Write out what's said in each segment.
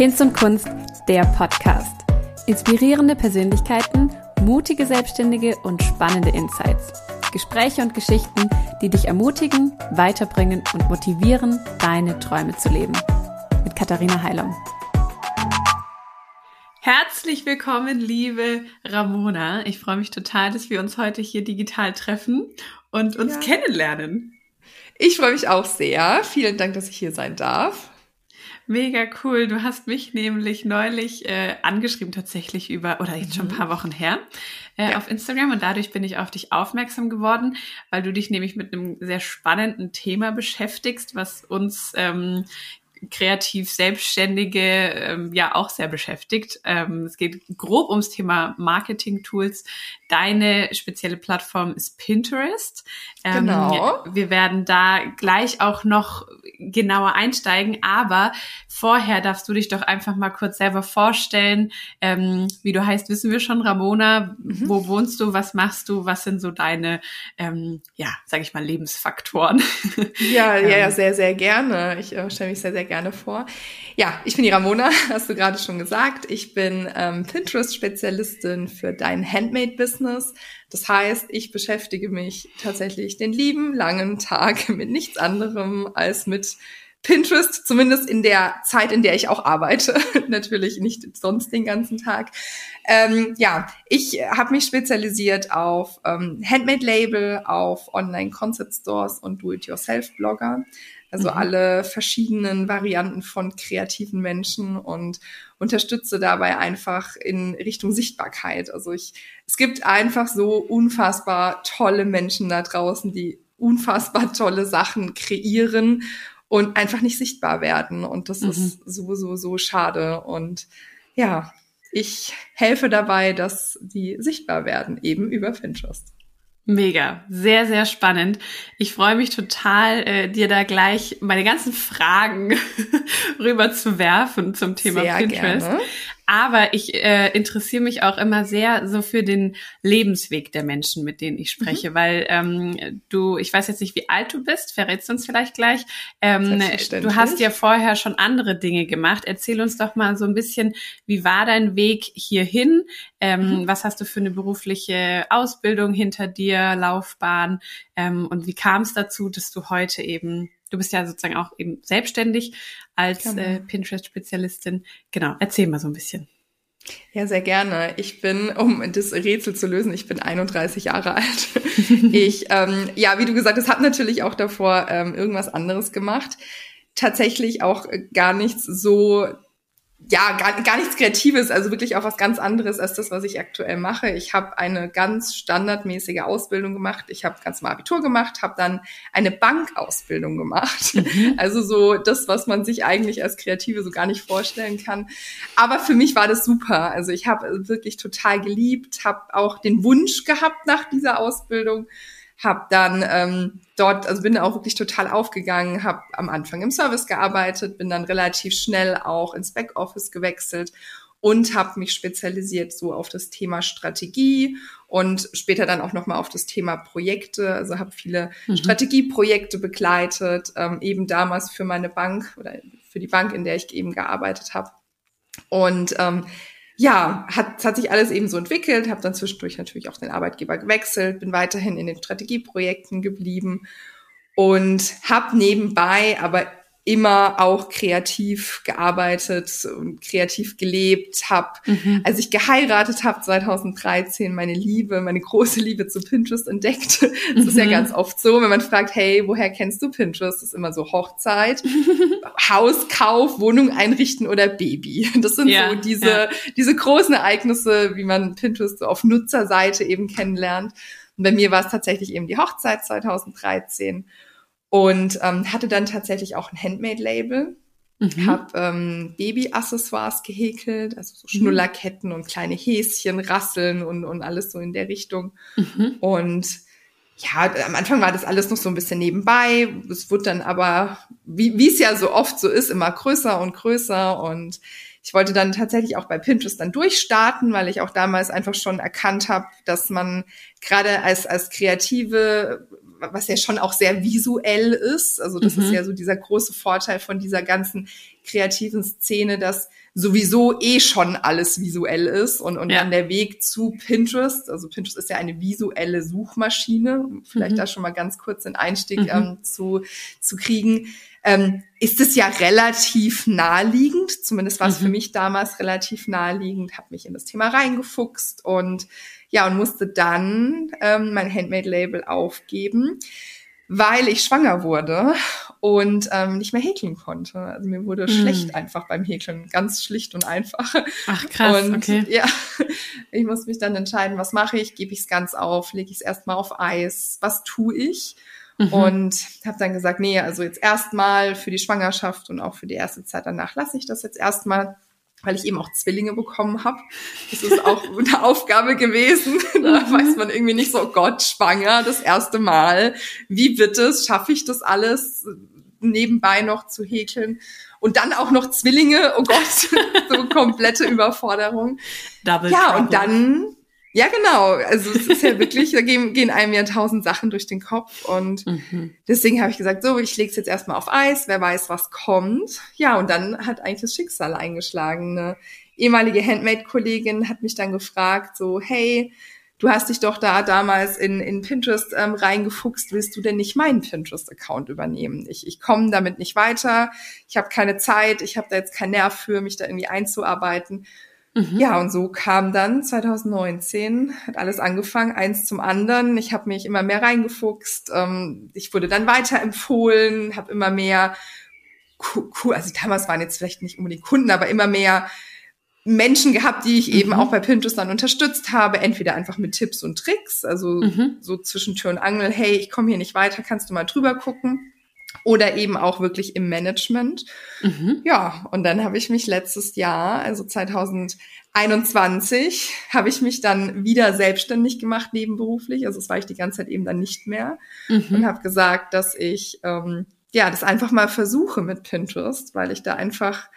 Hinz und Kunst, der Podcast. Inspirierende Persönlichkeiten, mutige Selbstständige und spannende Insights. Gespräche und Geschichten, die dich ermutigen, weiterbringen und motivieren, deine Träume zu leben. Mit Katharina Heilung. Herzlich willkommen, liebe Ramona. Ich freue mich total, dass wir uns heute hier digital treffen und uns ja. kennenlernen. Ich freue mich auch sehr. Vielen Dank, dass ich hier sein darf. Mega cool. Du hast mich nämlich neulich äh, angeschrieben, tatsächlich über, oder jetzt schon ein mhm. paar Wochen her, äh, ja. auf Instagram und dadurch bin ich auf dich aufmerksam geworden, weil du dich nämlich mit einem sehr spannenden Thema beschäftigst, was uns ähm, kreativ Selbstständige ähm, ja auch sehr beschäftigt. Ähm, es geht grob ums Thema Marketing-Tools. Deine spezielle Plattform ist Pinterest. Ähm, genau. Wir werden da gleich auch noch genauer einsteigen, aber vorher darfst du dich doch einfach mal kurz selber vorstellen. Ähm, wie du heißt, wissen wir schon, Ramona. Mhm. Wo wohnst du? Was machst du? Was sind so deine, ähm, ja, sag ich mal, Lebensfaktoren? Ja, ja, ja, ähm. sehr, sehr gerne. Ich äh, stelle mich sehr, sehr gerne vor. Ja, ich bin die Ramona, hast du gerade schon gesagt. Ich bin ähm, Pinterest-Spezialistin für dein Handmade-Business. Das heißt, ich beschäftige mich tatsächlich den lieben langen Tag mit nichts anderem als mit Pinterest, zumindest in der Zeit, in der ich auch arbeite. Natürlich nicht sonst den ganzen Tag. Ähm, ja, ich habe mich spezialisiert auf ähm, Handmade-Label, auf Online-Concept-Stores und Do-it-yourself-Blogger. Also mhm. alle verschiedenen Varianten von kreativen Menschen und unterstütze dabei einfach in Richtung Sichtbarkeit. Also ich, es gibt einfach so unfassbar tolle Menschen da draußen, die unfassbar tolle Sachen kreieren und einfach nicht sichtbar werden. Und das mhm. ist sowieso so schade. Und ja, ich helfe dabei, dass die sichtbar werden, eben über Pinterest. Mega, sehr, sehr spannend. Ich freue mich total, äh, dir da gleich meine ganzen Fragen rüber zu werfen zum Thema sehr Pinterest. Gerne. Aber ich äh, interessiere mich auch immer sehr so für den Lebensweg der Menschen, mit denen ich spreche, mhm. weil ähm, du, ich weiß jetzt nicht, wie alt du bist, verrätst uns vielleicht gleich. Ähm, du hast ja vorher schon andere Dinge gemacht. Erzähl uns doch mal so ein bisschen, wie war dein Weg hierhin? Ähm, mhm. Was hast du für eine berufliche Ausbildung hinter dir, Laufbahn? Ähm, und wie kam es dazu, dass du heute eben Du bist ja sozusagen auch eben selbstständig als genau. äh, Pinterest-Spezialistin. Genau, erzähl mal so ein bisschen. Ja, sehr gerne. Ich bin, um das Rätsel zu lösen, ich bin 31 Jahre alt. ich, ähm, ja, wie du gesagt hast, habe natürlich auch davor ähm, irgendwas anderes gemacht. Tatsächlich auch gar nichts so ja, gar, gar nichts Kreatives, also wirklich auch was ganz anderes als das, was ich aktuell mache. Ich habe eine ganz standardmäßige Ausbildung gemacht. Ich habe ganz mal Abitur gemacht, habe dann eine Bankausbildung gemacht. Mhm. Also so das, was man sich eigentlich als Kreative so gar nicht vorstellen kann. Aber für mich war das super. Also ich habe wirklich total geliebt, habe auch den Wunsch gehabt nach dieser Ausbildung habe dann ähm, dort, also bin auch wirklich total aufgegangen, habe am Anfang im Service gearbeitet, bin dann relativ schnell auch ins Backoffice gewechselt und habe mich spezialisiert so auf das Thema Strategie und später dann auch nochmal auf das Thema Projekte. Also habe viele mhm. Strategieprojekte begleitet, ähm, eben damals für meine Bank oder für die Bank, in der ich eben gearbeitet habe. Und ähm, ja, hat, hat sich alles eben so entwickelt, habe dann zwischendurch natürlich auch den Arbeitgeber gewechselt, bin weiterhin in den Strategieprojekten geblieben und habe nebenbei aber immer auch kreativ gearbeitet und kreativ gelebt habe. Mhm. Als ich geheiratet habe 2013, meine Liebe, meine große Liebe zu Pinterest entdeckt. Das mhm. ist ja mhm. ganz oft so, wenn man fragt, hey, woher kennst du Pinterest? Das ist immer so Hochzeit, Hauskauf, Wohnung einrichten oder Baby. Das sind ja, so diese, ja. diese großen Ereignisse, wie man Pinterest so auf Nutzerseite eben kennenlernt. Und bei mir war es tatsächlich eben die Hochzeit 2013 und ähm, hatte dann tatsächlich auch ein Handmade-Label. Mhm. Habe ähm, Baby-Accessoires gehäkelt, also so mhm. Schnullerketten und kleine Häschen, Rasseln und, und alles so in der Richtung. Mhm. Und ja, am Anfang war das alles noch so ein bisschen nebenbei. Es wurde dann aber, wie wie es ja so oft so ist, immer größer und größer. Und ich wollte dann tatsächlich auch bei Pinterest dann durchstarten, weil ich auch damals einfach schon erkannt habe, dass man gerade als, als Kreative, was ja schon auch sehr visuell ist, also das mhm. ist ja so dieser große Vorteil von dieser ganzen kreativen Szene, dass sowieso eh schon alles visuell ist und, und ja. dann der Weg zu Pinterest, also Pinterest ist ja eine visuelle Suchmaschine, vielleicht mhm. da schon mal ganz kurz den Einstieg mhm. ähm, zu, zu kriegen, ähm, ist es ja relativ naheliegend, zumindest war es mhm. für mich damals relativ naheliegend, habe mich in das Thema reingefuchst und ja, und musste dann ähm, mein Handmade-Label aufgeben weil ich schwanger wurde und ähm, nicht mehr häkeln konnte. Also mir wurde mm. schlecht einfach beim Häkeln, ganz schlicht und einfach. Ach krass, und okay. ja, ich musste mich dann entscheiden, was mache ich? Gebe ich es ganz auf? Lege ich es erstmal auf Eis? Was tue ich? Mhm. Und habe dann gesagt, nee, also jetzt erstmal für die Schwangerschaft und auch für die erste Zeit danach lasse ich das jetzt erstmal weil ich eben auch Zwillinge bekommen habe. Das ist auch eine Aufgabe gewesen. Da mhm. weiß man irgendwie nicht so, oh Gott, schwanger, das erste Mal. Wie wird es? Schaffe ich das alles nebenbei noch zu häkeln? Und dann auch noch Zwillinge, oh Gott, so komplette Überforderung. Double ja, trouble. und dann ja, genau. Also es ist ja wirklich, da gehen, gehen einem ja tausend Sachen durch den Kopf. Und mhm. deswegen habe ich gesagt, so, ich lege es jetzt erstmal auf Eis, wer weiß, was kommt. Ja, und dann hat eigentlich das Schicksal eingeschlagen. Eine ehemalige Handmade-Kollegin hat mich dann gefragt, so, hey, du hast dich doch da damals in, in Pinterest ähm, reingefuchst, willst du denn nicht meinen Pinterest-Account übernehmen? Ich, ich komme damit nicht weiter, ich habe keine Zeit, ich habe da jetzt keinen Nerv für, mich da irgendwie einzuarbeiten. Mhm. Ja, und so kam dann 2019, hat alles angefangen, eins zum anderen. Ich habe mich immer mehr reingefuchst. Ähm, ich wurde dann weiterempfohlen, habe immer mehr, also damals waren jetzt vielleicht nicht unbedingt Kunden, aber immer mehr Menschen gehabt, die ich eben mhm. auch bei Pinterest dann unterstützt habe, entweder einfach mit Tipps und Tricks, also mhm. so zwischen Tür und Angel, hey, ich komme hier nicht weiter, kannst du mal drüber gucken oder eben auch wirklich im Management. Mhm. Ja, und dann habe ich mich letztes Jahr, also 2021, habe ich mich dann wieder selbstständig gemacht nebenberuflich. Also das war ich die ganze Zeit eben dann nicht mehr mhm. und habe gesagt, dass ich ähm, ja das einfach mal versuche mit Pinterest, weil ich da einfach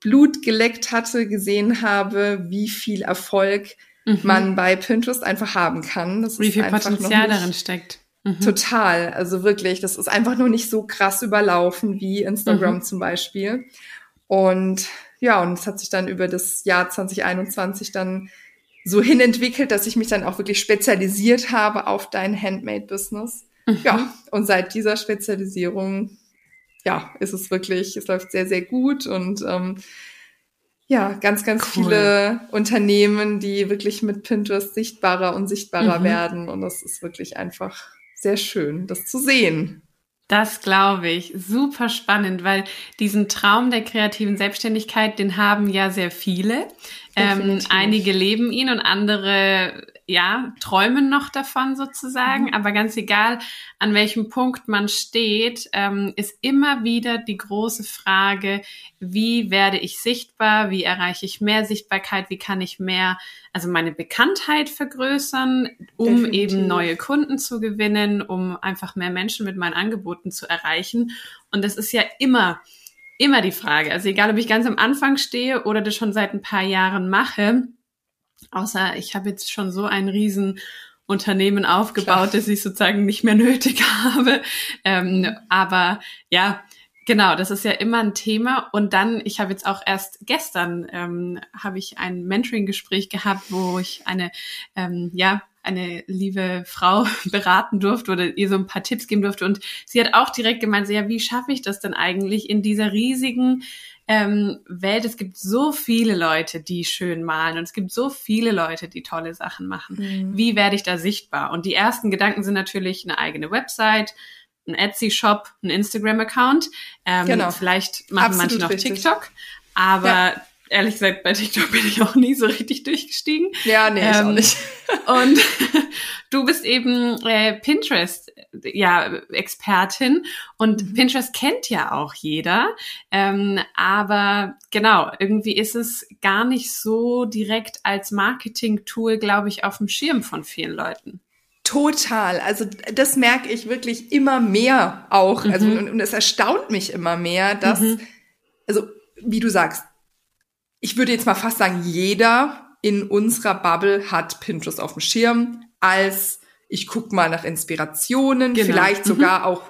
Blut geleckt hatte, gesehen habe, wie viel Erfolg mhm. man bei Pinterest einfach haben kann. Das wie viel Potenzial darin steckt. Mhm. Total. Also wirklich, das ist einfach nur nicht so krass überlaufen wie Instagram mhm. zum Beispiel. Und ja, und es hat sich dann über das Jahr 2021 dann so hinentwickelt, dass ich mich dann auch wirklich spezialisiert habe auf dein Handmade-Business. Mhm. Ja, und seit dieser Spezialisierung, ja, ist es wirklich, es läuft sehr, sehr gut und ähm, ja, ganz, ganz cool. viele Unternehmen, die wirklich mit Pinterest sichtbarer und sichtbarer mhm. werden. Und das ist wirklich einfach sehr schön, das zu sehen. Das glaube ich. Super spannend, weil diesen Traum der kreativen Selbstständigkeit, den haben ja sehr viele. Ähm, einige leben ihn und andere ja, träumen noch davon sozusagen. Mhm. Aber ganz egal, an welchem Punkt man steht, ähm, ist immer wieder die große Frage, wie werde ich sichtbar? Wie erreiche ich mehr Sichtbarkeit? Wie kann ich mehr, also meine Bekanntheit vergrößern, um Definitiv. eben neue Kunden zu gewinnen, um einfach mehr Menschen mit meinen Angeboten zu erreichen? Und das ist ja immer, immer die Frage. Also egal, ob ich ganz am Anfang stehe oder das schon seit ein paar Jahren mache, Außer ich habe jetzt schon so ein riesen Unternehmen aufgebaut, Klar. dass ich sozusagen nicht mehr nötig habe. Ähm, aber ja, genau, das ist ja immer ein Thema. Und dann, ich habe jetzt auch erst gestern ähm, habe ich ein Mentoring-Gespräch gehabt, wo ich eine ähm, ja eine liebe Frau beraten durfte oder ihr so ein paar Tipps geben durfte. Und sie hat auch direkt gemeint, so, ja, wie schaffe ich das denn eigentlich in dieser riesigen ähm, Welt. Es gibt so viele Leute, die schön malen und es gibt so viele Leute, die tolle Sachen machen. Mhm. Wie werde ich da sichtbar? Und die ersten Gedanken sind natürlich eine eigene Website, ein Etsy-Shop, ein Instagram-Account. Ähm, genau. Vielleicht machen Absolut manche noch richtig. TikTok. Aber ja ehrlich gesagt, bei TikTok bin ich auch nie so richtig durchgestiegen. Ja, nee, ähm, ich auch ähm, nicht. und du bist eben äh, Pinterest, ja, Expertin und mhm. Pinterest kennt ja auch jeder. Ähm, aber genau, irgendwie ist es gar nicht so direkt als Marketing-Tool, glaube ich, auf dem Schirm von vielen Leuten. Total. Also das merke ich wirklich immer mehr auch. Also, mhm. Also und, und es erstaunt mich immer mehr, dass, mhm. also wie du sagst, ich würde jetzt mal fast sagen, jeder in unserer Bubble hat Pinterest auf dem Schirm als ich guck mal nach Inspirationen, genau. vielleicht mhm. sogar auch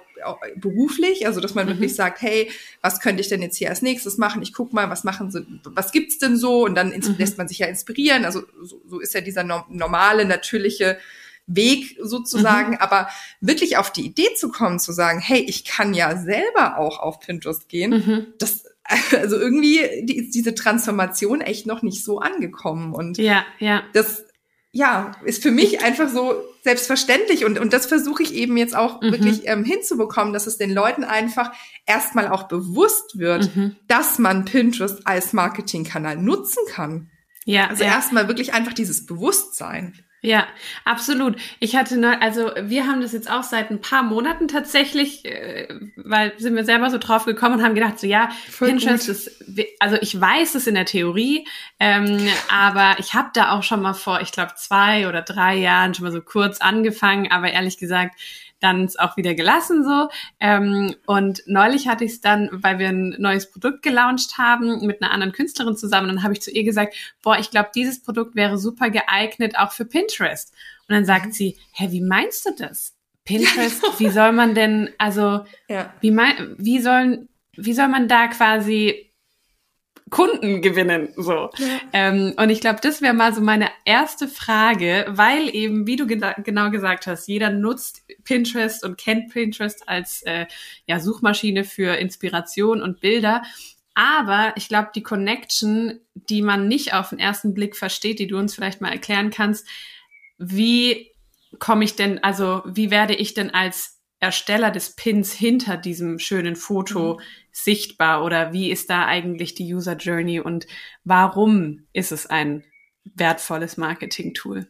beruflich, also dass man mhm. wirklich sagt, hey, was könnte ich denn jetzt hier als nächstes machen? Ich guck mal, was machen sie, was gibt's denn so? Und dann mhm. lässt man sich ja inspirieren. Also so, so ist ja dieser no normale, natürliche Weg sozusagen. Mhm. Aber wirklich auf die Idee zu kommen, zu sagen, hey, ich kann ja selber auch auf Pinterest gehen, mhm. das also irgendwie die, ist diese Transformation echt noch nicht so angekommen und ja, ja. das ja, ist für mich einfach so selbstverständlich und, und das versuche ich eben jetzt auch mhm. wirklich ähm, hinzubekommen, dass es den Leuten einfach erstmal auch bewusst wird, mhm. dass man Pinterest als Marketingkanal nutzen kann. Ja. Also ja. erstmal wirklich einfach dieses Bewusstsein. Ja, absolut. Ich hatte neu, also wir haben das jetzt auch seit ein paar Monaten tatsächlich, äh, weil sind wir selber so drauf gekommen und haben gedacht, so ja, Voll Pinterest gut. ist, also ich weiß es in der Theorie, ähm, aber ich habe da auch schon mal vor, ich glaube zwei oder drei Jahren schon mal so kurz angefangen, aber ehrlich gesagt, dann auch wieder gelassen so. Ähm, und neulich hatte ich es dann, weil wir ein neues Produkt gelauncht haben mit einer anderen Künstlerin zusammen, dann habe ich zu ihr gesagt, boah, ich glaube, dieses Produkt wäre super geeignet auch für Pinterest. Und dann sagt mhm. sie, hä, wie meinst du das? Pinterest, wie soll man denn, also, ja. wie, mein, wie sollen, wie soll man da quasi Kunden gewinnen. So. Ja. Ähm, und ich glaube, das wäre mal so meine erste Frage, weil eben, wie du gena genau gesagt hast, jeder nutzt Pinterest und kennt Pinterest als äh, ja, Suchmaschine für Inspiration und Bilder. Aber ich glaube, die Connection, die man nicht auf den ersten Blick versteht, die du uns vielleicht mal erklären kannst, wie komme ich denn, also wie werde ich denn als Ersteller des Pins hinter diesem schönen Foto mhm. Sichtbar oder wie ist da eigentlich die User Journey und warum ist es ein wertvolles Marketing-Tool?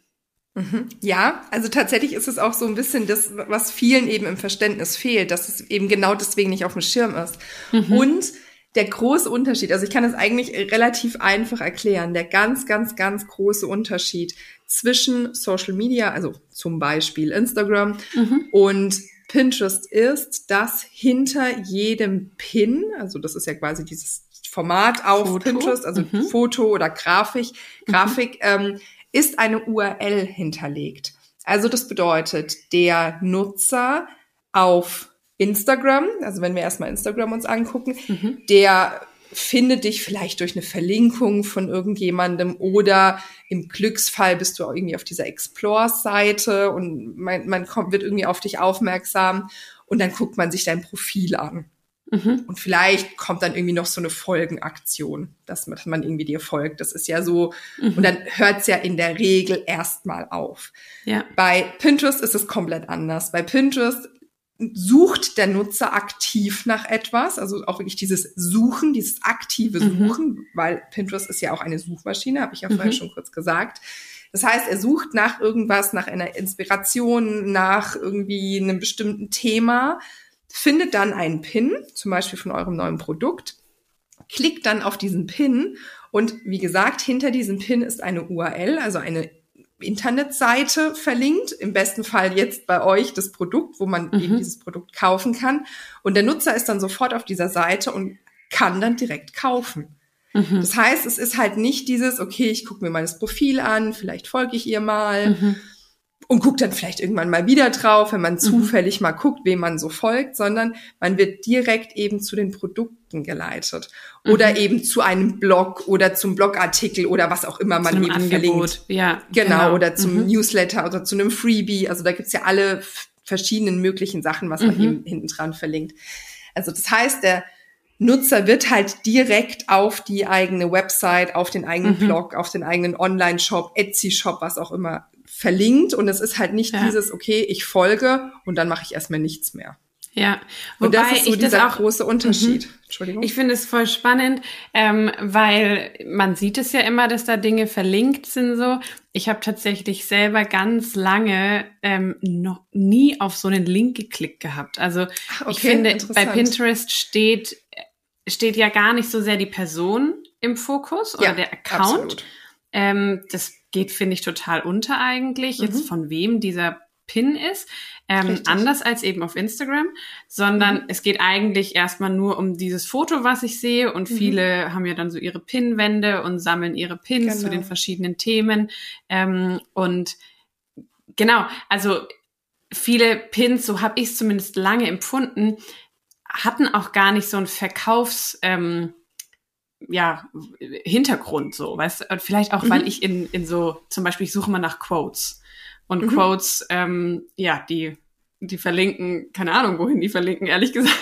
Mhm. Ja, also tatsächlich ist es auch so ein bisschen das, was vielen eben im Verständnis fehlt, dass es eben genau deswegen nicht auf dem Schirm ist. Mhm. Und der große Unterschied, also ich kann es eigentlich relativ einfach erklären, der ganz, ganz, ganz große Unterschied zwischen Social Media, also zum Beispiel Instagram mhm. und Pinterest ist, dass hinter jedem Pin, also das ist ja quasi dieses Format auf Foto. Pinterest, also mhm. Foto oder Grafik, Grafik mhm. ähm, ist eine URL hinterlegt. Also das bedeutet, der Nutzer auf Instagram, also wenn wir erstmal Instagram uns angucken, mhm. der finde dich vielleicht durch eine Verlinkung von irgendjemandem oder im Glücksfall bist du auch irgendwie auf dieser Explore-Seite und man, man kommt, wird irgendwie auf dich aufmerksam und dann guckt man sich dein Profil an. Mhm. Und vielleicht kommt dann irgendwie noch so eine Folgenaktion, dass man, dass man irgendwie dir folgt. Das ist ja so, mhm. und dann hört es ja in der Regel erstmal auf. Ja. Bei Pinterest ist es komplett anders. Bei Pinterest sucht der Nutzer aktiv nach etwas, also auch wirklich dieses Suchen, dieses aktive mhm. Suchen, mhm. weil Pinterest ist ja auch eine Suchmaschine, habe ich ja vorher mhm. schon kurz gesagt. Das heißt, er sucht nach irgendwas, nach einer Inspiration, nach irgendwie einem bestimmten Thema, findet dann einen Pin, zum Beispiel von eurem neuen Produkt, klickt dann auf diesen Pin und wie gesagt, hinter diesem Pin ist eine URL, also eine Internetseite verlinkt, im besten Fall jetzt bei euch das Produkt, wo man mhm. eben dieses Produkt kaufen kann. Und der Nutzer ist dann sofort auf dieser Seite und kann dann direkt kaufen. Mhm. Das heißt, es ist halt nicht dieses, okay, ich gucke mir mal das Profil an, vielleicht folge ich ihr mal. Mhm und guckt dann vielleicht irgendwann mal wieder drauf, wenn man mhm. zufällig mal guckt, wem man so folgt, sondern man wird direkt eben zu den Produkten geleitet oder mhm. eben zu einem Blog oder zum Blogartikel oder was auch immer man eben Angebot. verlinkt. Ja, genau, genau. oder zum mhm. Newsletter oder zu einem Freebie. Also da gibt's ja alle verschiedenen möglichen Sachen, was man mhm. eben hinten dran verlinkt. Also das heißt, der Nutzer wird halt direkt auf die eigene Website, auf den eigenen mhm. Blog, auf den eigenen Online-Shop, Etsy-Shop, was auch immer verlinkt und es ist halt nicht ja. dieses, okay, ich folge und dann mache ich erstmal nichts mehr. Ja, wobei und das ist so ich dieser das auch, große Unterschied. Mhm. Entschuldigung. Ich finde es voll spannend, ähm, weil man sieht es ja immer, dass da Dinge verlinkt sind so. Ich habe tatsächlich selber ganz lange ähm, noch nie auf so einen Link geklickt gehabt. Also okay, ich finde, bei Pinterest steht steht ja gar nicht so sehr die Person im Fokus oder ja, der Account. Ähm, das geht, finde ich, total unter eigentlich. Mhm. Jetzt von wem dieser Pin ist, ähm, anders als eben auf Instagram, sondern mhm. es geht eigentlich erstmal nur um dieses Foto, was ich sehe und mhm. viele haben ja dann so ihre Pinwände und sammeln ihre Pins genau. zu den verschiedenen Themen ähm, und genau, also viele Pins, so habe ich es zumindest lange empfunden, hatten auch gar nicht so ein Verkaufs ähm, ja, Hintergrund so, weißt du? Und vielleicht auch, mhm. weil ich in, in so, zum Beispiel, ich suche mal nach Quotes. Und mhm. Quotes, ähm, ja, die, die verlinken, keine Ahnung, wohin die verlinken, ehrlich gesagt.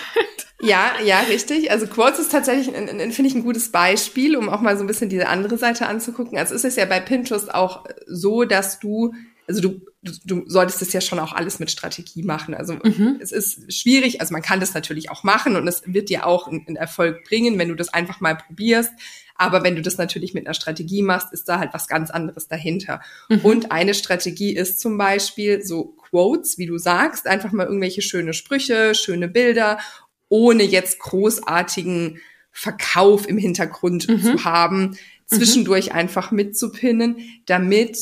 Ja, ja, richtig. Also Quotes ist tatsächlich, finde ich, ein gutes Beispiel, um auch mal so ein bisschen diese andere Seite anzugucken. Also ist es ja bei Pinterest auch so, dass du also du, du, du solltest es ja schon auch alles mit Strategie machen. Also mhm. es ist schwierig, also man kann das natürlich auch machen und es wird dir auch einen Erfolg bringen, wenn du das einfach mal probierst. Aber wenn du das natürlich mit einer Strategie machst, ist da halt was ganz anderes dahinter. Mhm. Und eine Strategie ist zum Beispiel so Quotes, wie du sagst, einfach mal irgendwelche schöne Sprüche, schöne Bilder, ohne jetzt großartigen Verkauf im Hintergrund mhm. zu haben, zwischendurch mhm. einfach mitzupinnen, damit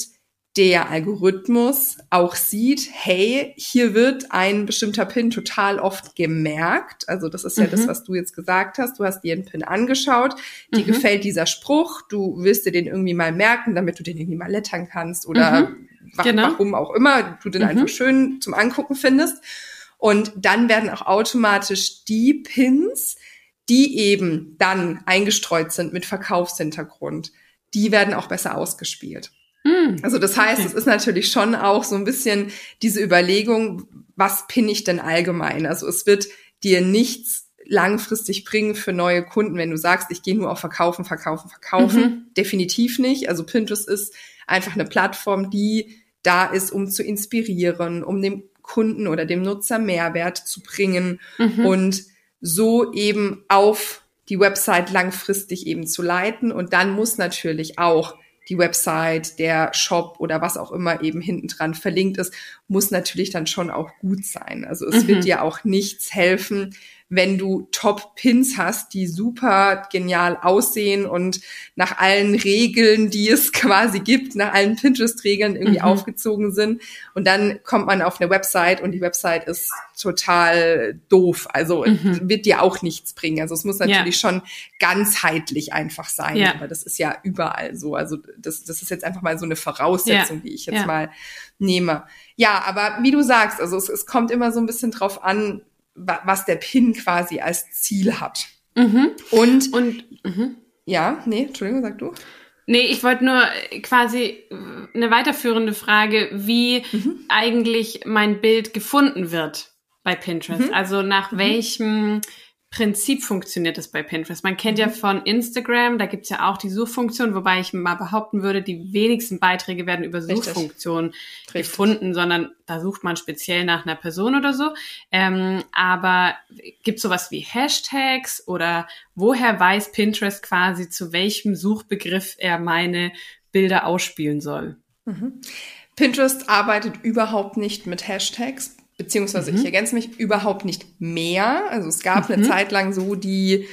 der Algorithmus auch sieht, hey, hier wird ein bestimmter Pin total oft gemerkt. Also das ist ja mhm. das, was du jetzt gesagt hast. Du hast dir einen Pin angeschaut, dir mhm. gefällt dieser Spruch, du willst dir den irgendwie mal merken, damit du den irgendwie mal lettern kannst oder mhm. genau. warum auch immer du den mhm. einfach schön zum Angucken findest. Und dann werden auch automatisch die Pins, die eben dann eingestreut sind mit Verkaufshintergrund, die werden auch besser ausgespielt. Hm. Also das heißt, okay. es ist natürlich schon auch so ein bisschen diese Überlegung, was pinne ich denn allgemein? Also es wird dir nichts langfristig bringen für neue Kunden, wenn du sagst, ich gehe nur auf Verkaufen, Verkaufen, Verkaufen. Mhm. Definitiv nicht. Also Pinterest ist einfach eine Plattform, die da ist, um zu inspirieren, um dem Kunden oder dem Nutzer Mehrwert zu bringen mhm. und so eben auf die Website langfristig eben zu leiten. Und dann muss natürlich auch die Website, der Shop oder was auch immer eben hinten dran verlinkt ist, muss natürlich dann schon auch gut sein. Also es mhm. wird dir auch nichts helfen, wenn du Top-Pins hast, die super genial aussehen und nach allen Regeln, die es quasi gibt, nach allen Pinterest-Regeln irgendwie mhm. aufgezogen sind. Und dann kommt man auf eine Website und die Website ist total doof. Also mhm. wird dir auch nichts bringen. Also es muss natürlich ja. schon ganzheitlich einfach sein. Ja. Aber das ist ja überall so. Also das, das ist jetzt einfach mal so eine Voraussetzung, ja. die ich jetzt mal nehme. Ja, aber wie du sagst, also es, es kommt immer so ein bisschen drauf an, was der Pin quasi als Ziel hat. Mhm. Und, und mhm. ja, nee, Entschuldigung, sag du. Nee, ich wollte nur quasi eine weiterführende Frage, wie mhm. eigentlich mein Bild gefunden wird bei Pinterest. Mhm. Also nach mhm. welchem Prinzip funktioniert das bei Pinterest. Man kennt ja mhm. von Instagram, da gibt's ja auch die Suchfunktion, wobei ich mal behaupten würde, die wenigsten Beiträge werden über Suchfunktion Richtig. gefunden, sondern da sucht man speziell nach einer Person oder so. Ähm, aber gibt's sowas wie Hashtags oder woher weiß Pinterest quasi, zu welchem Suchbegriff er meine Bilder ausspielen soll? Mhm. Pinterest arbeitet überhaupt nicht mit Hashtags beziehungsweise mhm. ich ergänze mich überhaupt nicht mehr. Also es gab mhm. eine Zeit lang so die,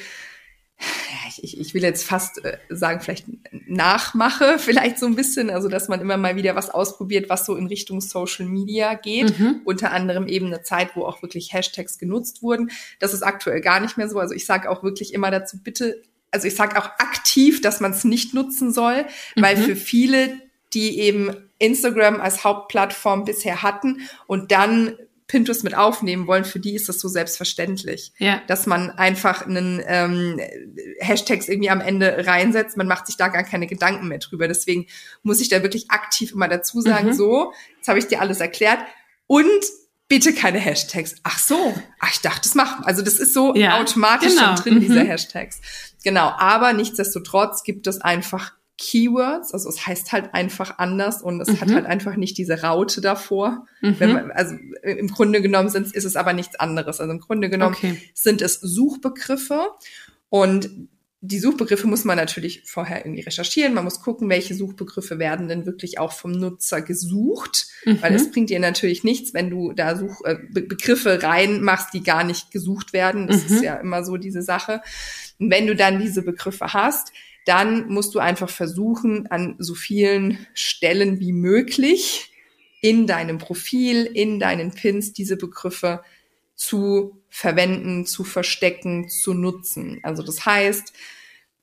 ich, ich will jetzt fast äh, sagen, vielleicht Nachmache, vielleicht so ein bisschen, also dass man immer mal wieder was ausprobiert, was so in Richtung Social Media geht. Mhm. Unter anderem eben eine Zeit, wo auch wirklich Hashtags genutzt wurden. Das ist aktuell gar nicht mehr so. Also ich sage auch wirklich immer dazu, bitte, also ich sage auch aktiv, dass man es nicht nutzen soll, weil mhm. für viele, die eben Instagram als Hauptplattform bisher hatten und dann Pinterest mit aufnehmen wollen, für die ist das so selbstverständlich, ja. dass man einfach einen ähm, Hashtags irgendwie am Ende reinsetzt. Man macht sich da gar keine Gedanken mehr drüber. Deswegen muss ich da wirklich aktiv immer dazu sagen, mhm. so, jetzt habe ich dir alles erklärt und bitte keine Hashtags. Ach so, ach, ich dachte, das machen. Also das ist so ja, automatisch genau. schon drin, mhm. diese Hashtags. Genau, aber nichtsdestotrotz gibt es einfach Keywords, also es heißt halt einfach anders und es mhm. hat halt einfach nicht diese Raute davor. Mhm. Man, also im Grunde genommen sind, ist es aber nichts anderes. Also im Grunde genommen okay. sind es Suchbegriffe und die Suchbegriffe muss man natürlich vorher irgendwie recherchieren. Man muss gucken, welche Suchbegriffe werden denn wirklich auch vom Nutzer gesucht, mhm. weil es bringt dir natürlich nichts, wenn du da Such äh, Be Begriffe reinmachst, die gar nicht gesucht werden. Das ist mhm. ja immer so diese Sache. Und wenn du dann diese Begriffe hast, dann musst du einfach versuchen, an so vielen Stellen wie möglich in deinem Profil, in deinen Pins diese Begriffe zu verwenden, zu verstecken, zu nutzen. Also das heißt,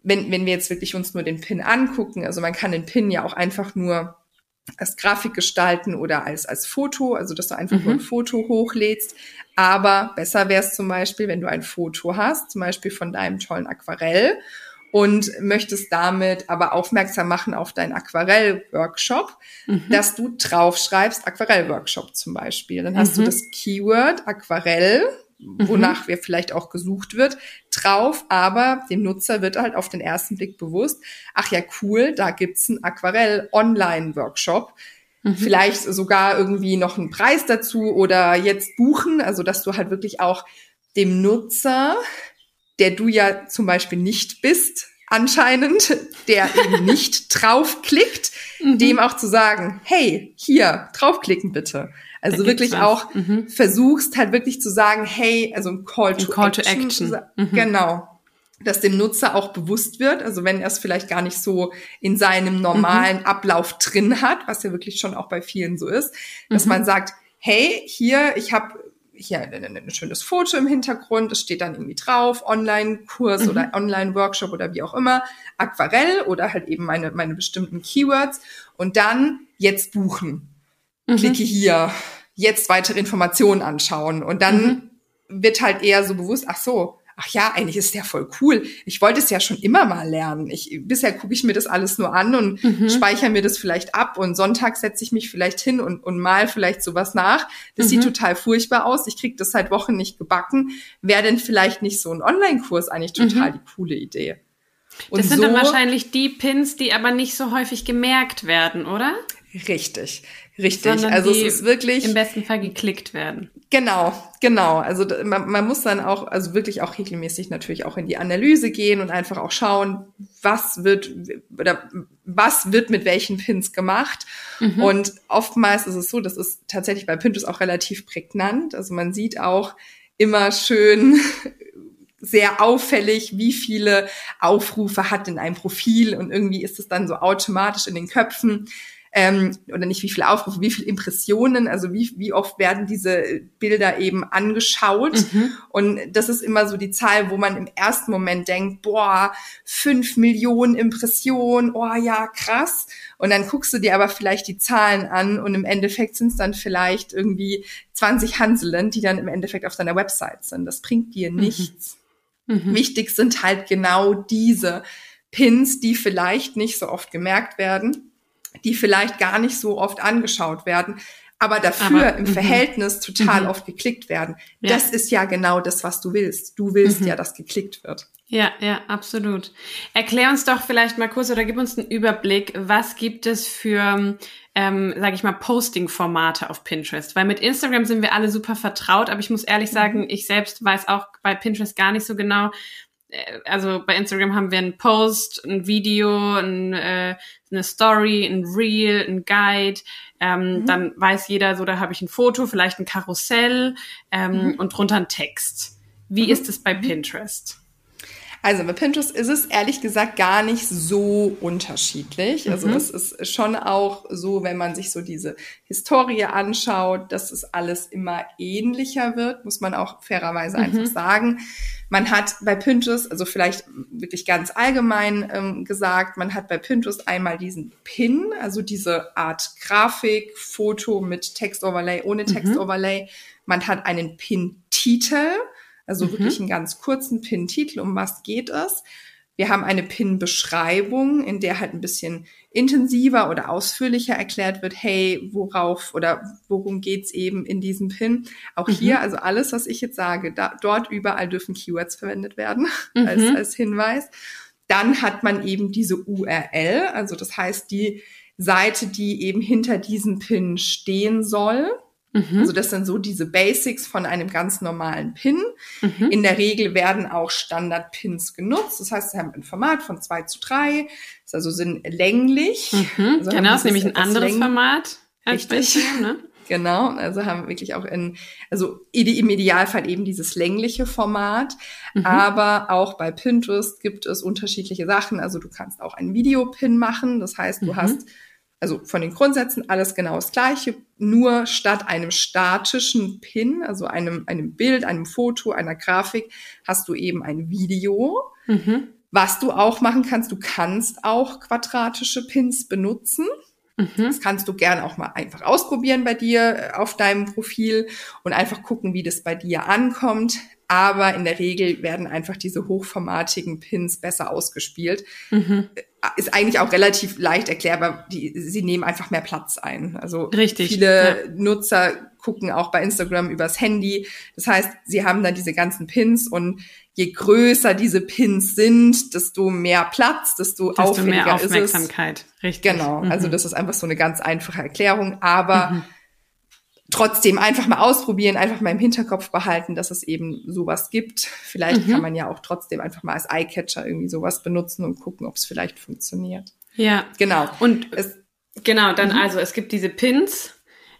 wenn, wenn wir jetzt wirklich uns nur den Pin angucken, also man kann den Pin ja auch einfach nur als Grafik gestalten oder als, als Foto, also dass du einfach mhm. nur ein Foto hochlädst. Aber besser wäre es zum Beispiel, wenn du ein Foto hast, zum Beispiel von deinem tollen Aquarell und möchtest damit aber aufmerksam machen auf deinen Aquarell-Workshop, mhm. dass du draufschreibst, Aquarell-Workshop zum Beispiel. Dann hast mhm. du das Keyword Aquarell, wonach mhm. wir vielleicht auch gesucht wird, drauf, aber dem Nutzer wird halt auf den ersten Blick bewusst, ach ja, cool, da gibt's einen Aquarell-Online-Workshop. Mhm. Vielleicht sogar irgendwie noch einen Preis dazu oder jetzt buchen, also dass du halt wirklich auch dem Nutzer der du ja zum Beispiel nicht bist, anscheinend, der eben nicht draufklickt, mhm. dem auch zu sagen, hey, hier, draufklicken bitte. Also wirklich auch mhm. versuchst halt wirklich zu sagen, hey, also ein Call to Call Action. To action. Mhm. Genau. Dass dem Nutzer auch bewusst wird, also wenn er es vielleicht gar nicht so in seinem normalen mhm. Ablauf drin hat, was ja wirklich schon auch bei vielen so ist, dass mhm. man sagt, hey, hier, ich habe hier ein, ein, schönes Foto im Hintergrund, es steht dann irgendwie drauf, Online-Kurs mhm. oder Online-Workshop oder wie auch immer, Aquarell oder halt eben meine, meine bestimmten Keywords und dann jetzt buchen. Mhm. Klicke hier, jetzt weitere Informationen anschauen und dann mhm. wird halt eher so bewusst, ach so, ach ja, eigentlich ist der voll cool. Ich wollte es ja schon immer mal lernen. Ich, bisher gucke ich mir das alles nur an und mhm. speichere mir das vielleicht ab und Sonntag setze ich mich vielleicht hin und, und mal vielleicht sowas nach. Das mhm. sieht total furchtbar aus. Ich kriege das seit Wochen nicht gebacken. Wäre denn vielleicht nicht so ein Online-Kurs eigentlich total mhm. die coole Idee? Und das sind so, dann wahrscheinlich die Pins, die aber nicht so häufig gemerkt werden, oder? Richtig, richtig. Sondern also es ist wirklich im besten Fall geklickt werden. Genau, genau. Also man, man muss dann auch, also wirklich auch regelmäßig natürlich auch in die Analyse gehen und einfach auch schauen, was wird oder was wird mit welchen Pins gemacht. Mhm. Und oftmals ist es so, das ist tatsächlich bei Pinterest auch relativ prägnant. Also man sieht auch immer schön sehr auffällig, wie viele Aufrufe hat in einem Profil und irgendwie ist es dann so automatisch in den Köpfen ähm, oder nicht wie viele Aufrufe, wie viele Impressionen, also wie, wie oft werden diese Bilder eben angeschaut. Mhm. Und das ist immer so die Zahl, wo man im ersten Moment denkt, boah, fünf Millionen Impressionen, oh ja, krass. Und dann guckst du dir aber vielleicht die Zahlen an und im Endeffekt sind es dann vielleicht irgendwie 20 Hanselen, die dann im Endeffekt auf deiner Website sind. Das bringt dir mhm. nichts. Mhm. Wichtig sind halt genau diese Pins, die vielleicht nicht so oft gemerkt werden die vielleicht gar nicht so oft angeschaut werden, aber dafür aber, im -hmm. Verhältnis total -hmm. oft geklickt werden. Ja. Das ist ja genau das, was du willst. Du willst -hmm. ja, dass geklickt wird. Ja, ja, absolut. Erklär uns doch vielleicht mal kurz oder gib uns einen Überblick, was gibt es für, ähm, sage ich mal, Posting-Formate auf Pinterest? Weil mit Instagram sind wir alle super vertraut, aber ich muss ehrlich mhm. sagen, ich selbst weiß auch bei Pinterest gar nicht so genau, also bei Instagram haben wir einen Post, ein Video, ein, äh, eine Story, ein Reel, ein Guide. Ähm, mhm. Dann weiß jeder, so da habe ich ein Foto, vielleicht ein Karussell ähm, mhm. und drunter ein Text. Wie mhm. ist es bei mhm. Pinterest? Also bei Pinterest ist es ehrlich gesagt gar nicht so unterschiedlich. Also mhm. es ist schon auch so, wenn man sich so diese Historie anschaut, dass es alles immer ähnlicher wird, muss man auch fairerweise mhm. einfach sagen. Man hat bei Pinterest, also vielleicht wirklich ganz allgemein ähm, gesagt, man hat bei Pinterest einmal diesen Pin, also diese Art Grafik, Foto mit Textoverlay, ohne Textoverlay. Mhm. Man hat einen Pin-Titel, also mhm. wirklich einen ganz kurzen Pin-Titel, um was geht es. Wir haben eine Pin-Beschreibung, in der halt ein bisschen intensiver oder ausführlicher erklärt wird, hey, worauf oder worum geht's eben in diesem Pin. Auch mhm. hier, also alles, was ich jetzt sage, da, dort überall dürfen Keywords verwendet werden mhm. als, als Hinweis. Dann hat man eben diese URL, also das heißt die Seite, die eben hinter diesem Pin stehen soll. Mhm. Also das sind so diese Basics von einem ganz normalen Pin. Mhm. In der Regel werden auch Standard-Pins genutzt. Das heißt, sie haben ein Format von zwei zu drei. Das also sind länglich. Mhm. Also genau, ist nämlich ein anderes Format. Richtig. Ne? Genau, also haben wirklich auch in, also im Idealfall eben dieses längliche Format. Mhm. Aber auch bei Pinterest gibt es unterschiedliche Sachen. Also du kannst auch einen Videopin machen. Das heißt, du mhm. hast also von den Grundsätzen alles genau das gleiche, nur statt einem statischen Pin, also einem, einem Bild, einem Foto, einer Grafik, hast du eben ein Video. Mhm. Was du auch machen kannst, du kannst auch quadratische Pins benutzen. Mhm. Das kannst du gern auch mal einfach ausprobieren bei dir äh, auf deinem Profil und einfach gucken, wie das bei dir ankommt. Aber in der Regel werden einfach diese hochformatigen Pins besser ausgespielt. Mhm ist eigentlich auch relativ leicht erklärbar. Die, sie nehmen einfach mehr Platz ein. Also Richtig, viele ja. Nutzer gucken auch bei Instagram übers Handy. Das heißt, sie haben dann diese ganzen Pins und je größer diese Pins sind, desto mehr Platz, desto, desto auffälliger mehr Aufmerksamkeit. ist es. Richtig. Genau. Mhm. Also das ist einfach so eine ganz einfache Erklärung. Aber mhm trotzdem einfach mal ausprobieren, einfach mal im Hinterkopf behalten, dass es eben sowas gibt. Vielleicht mhm. kann man ja auch trotzdem einfach mal als Eyecatcher irgendwie sowas benutzen und gucken, ob es vielleicht funktioniert. Ja. Genau. Und es, genau, dann mhm. also es gibt diese Pins,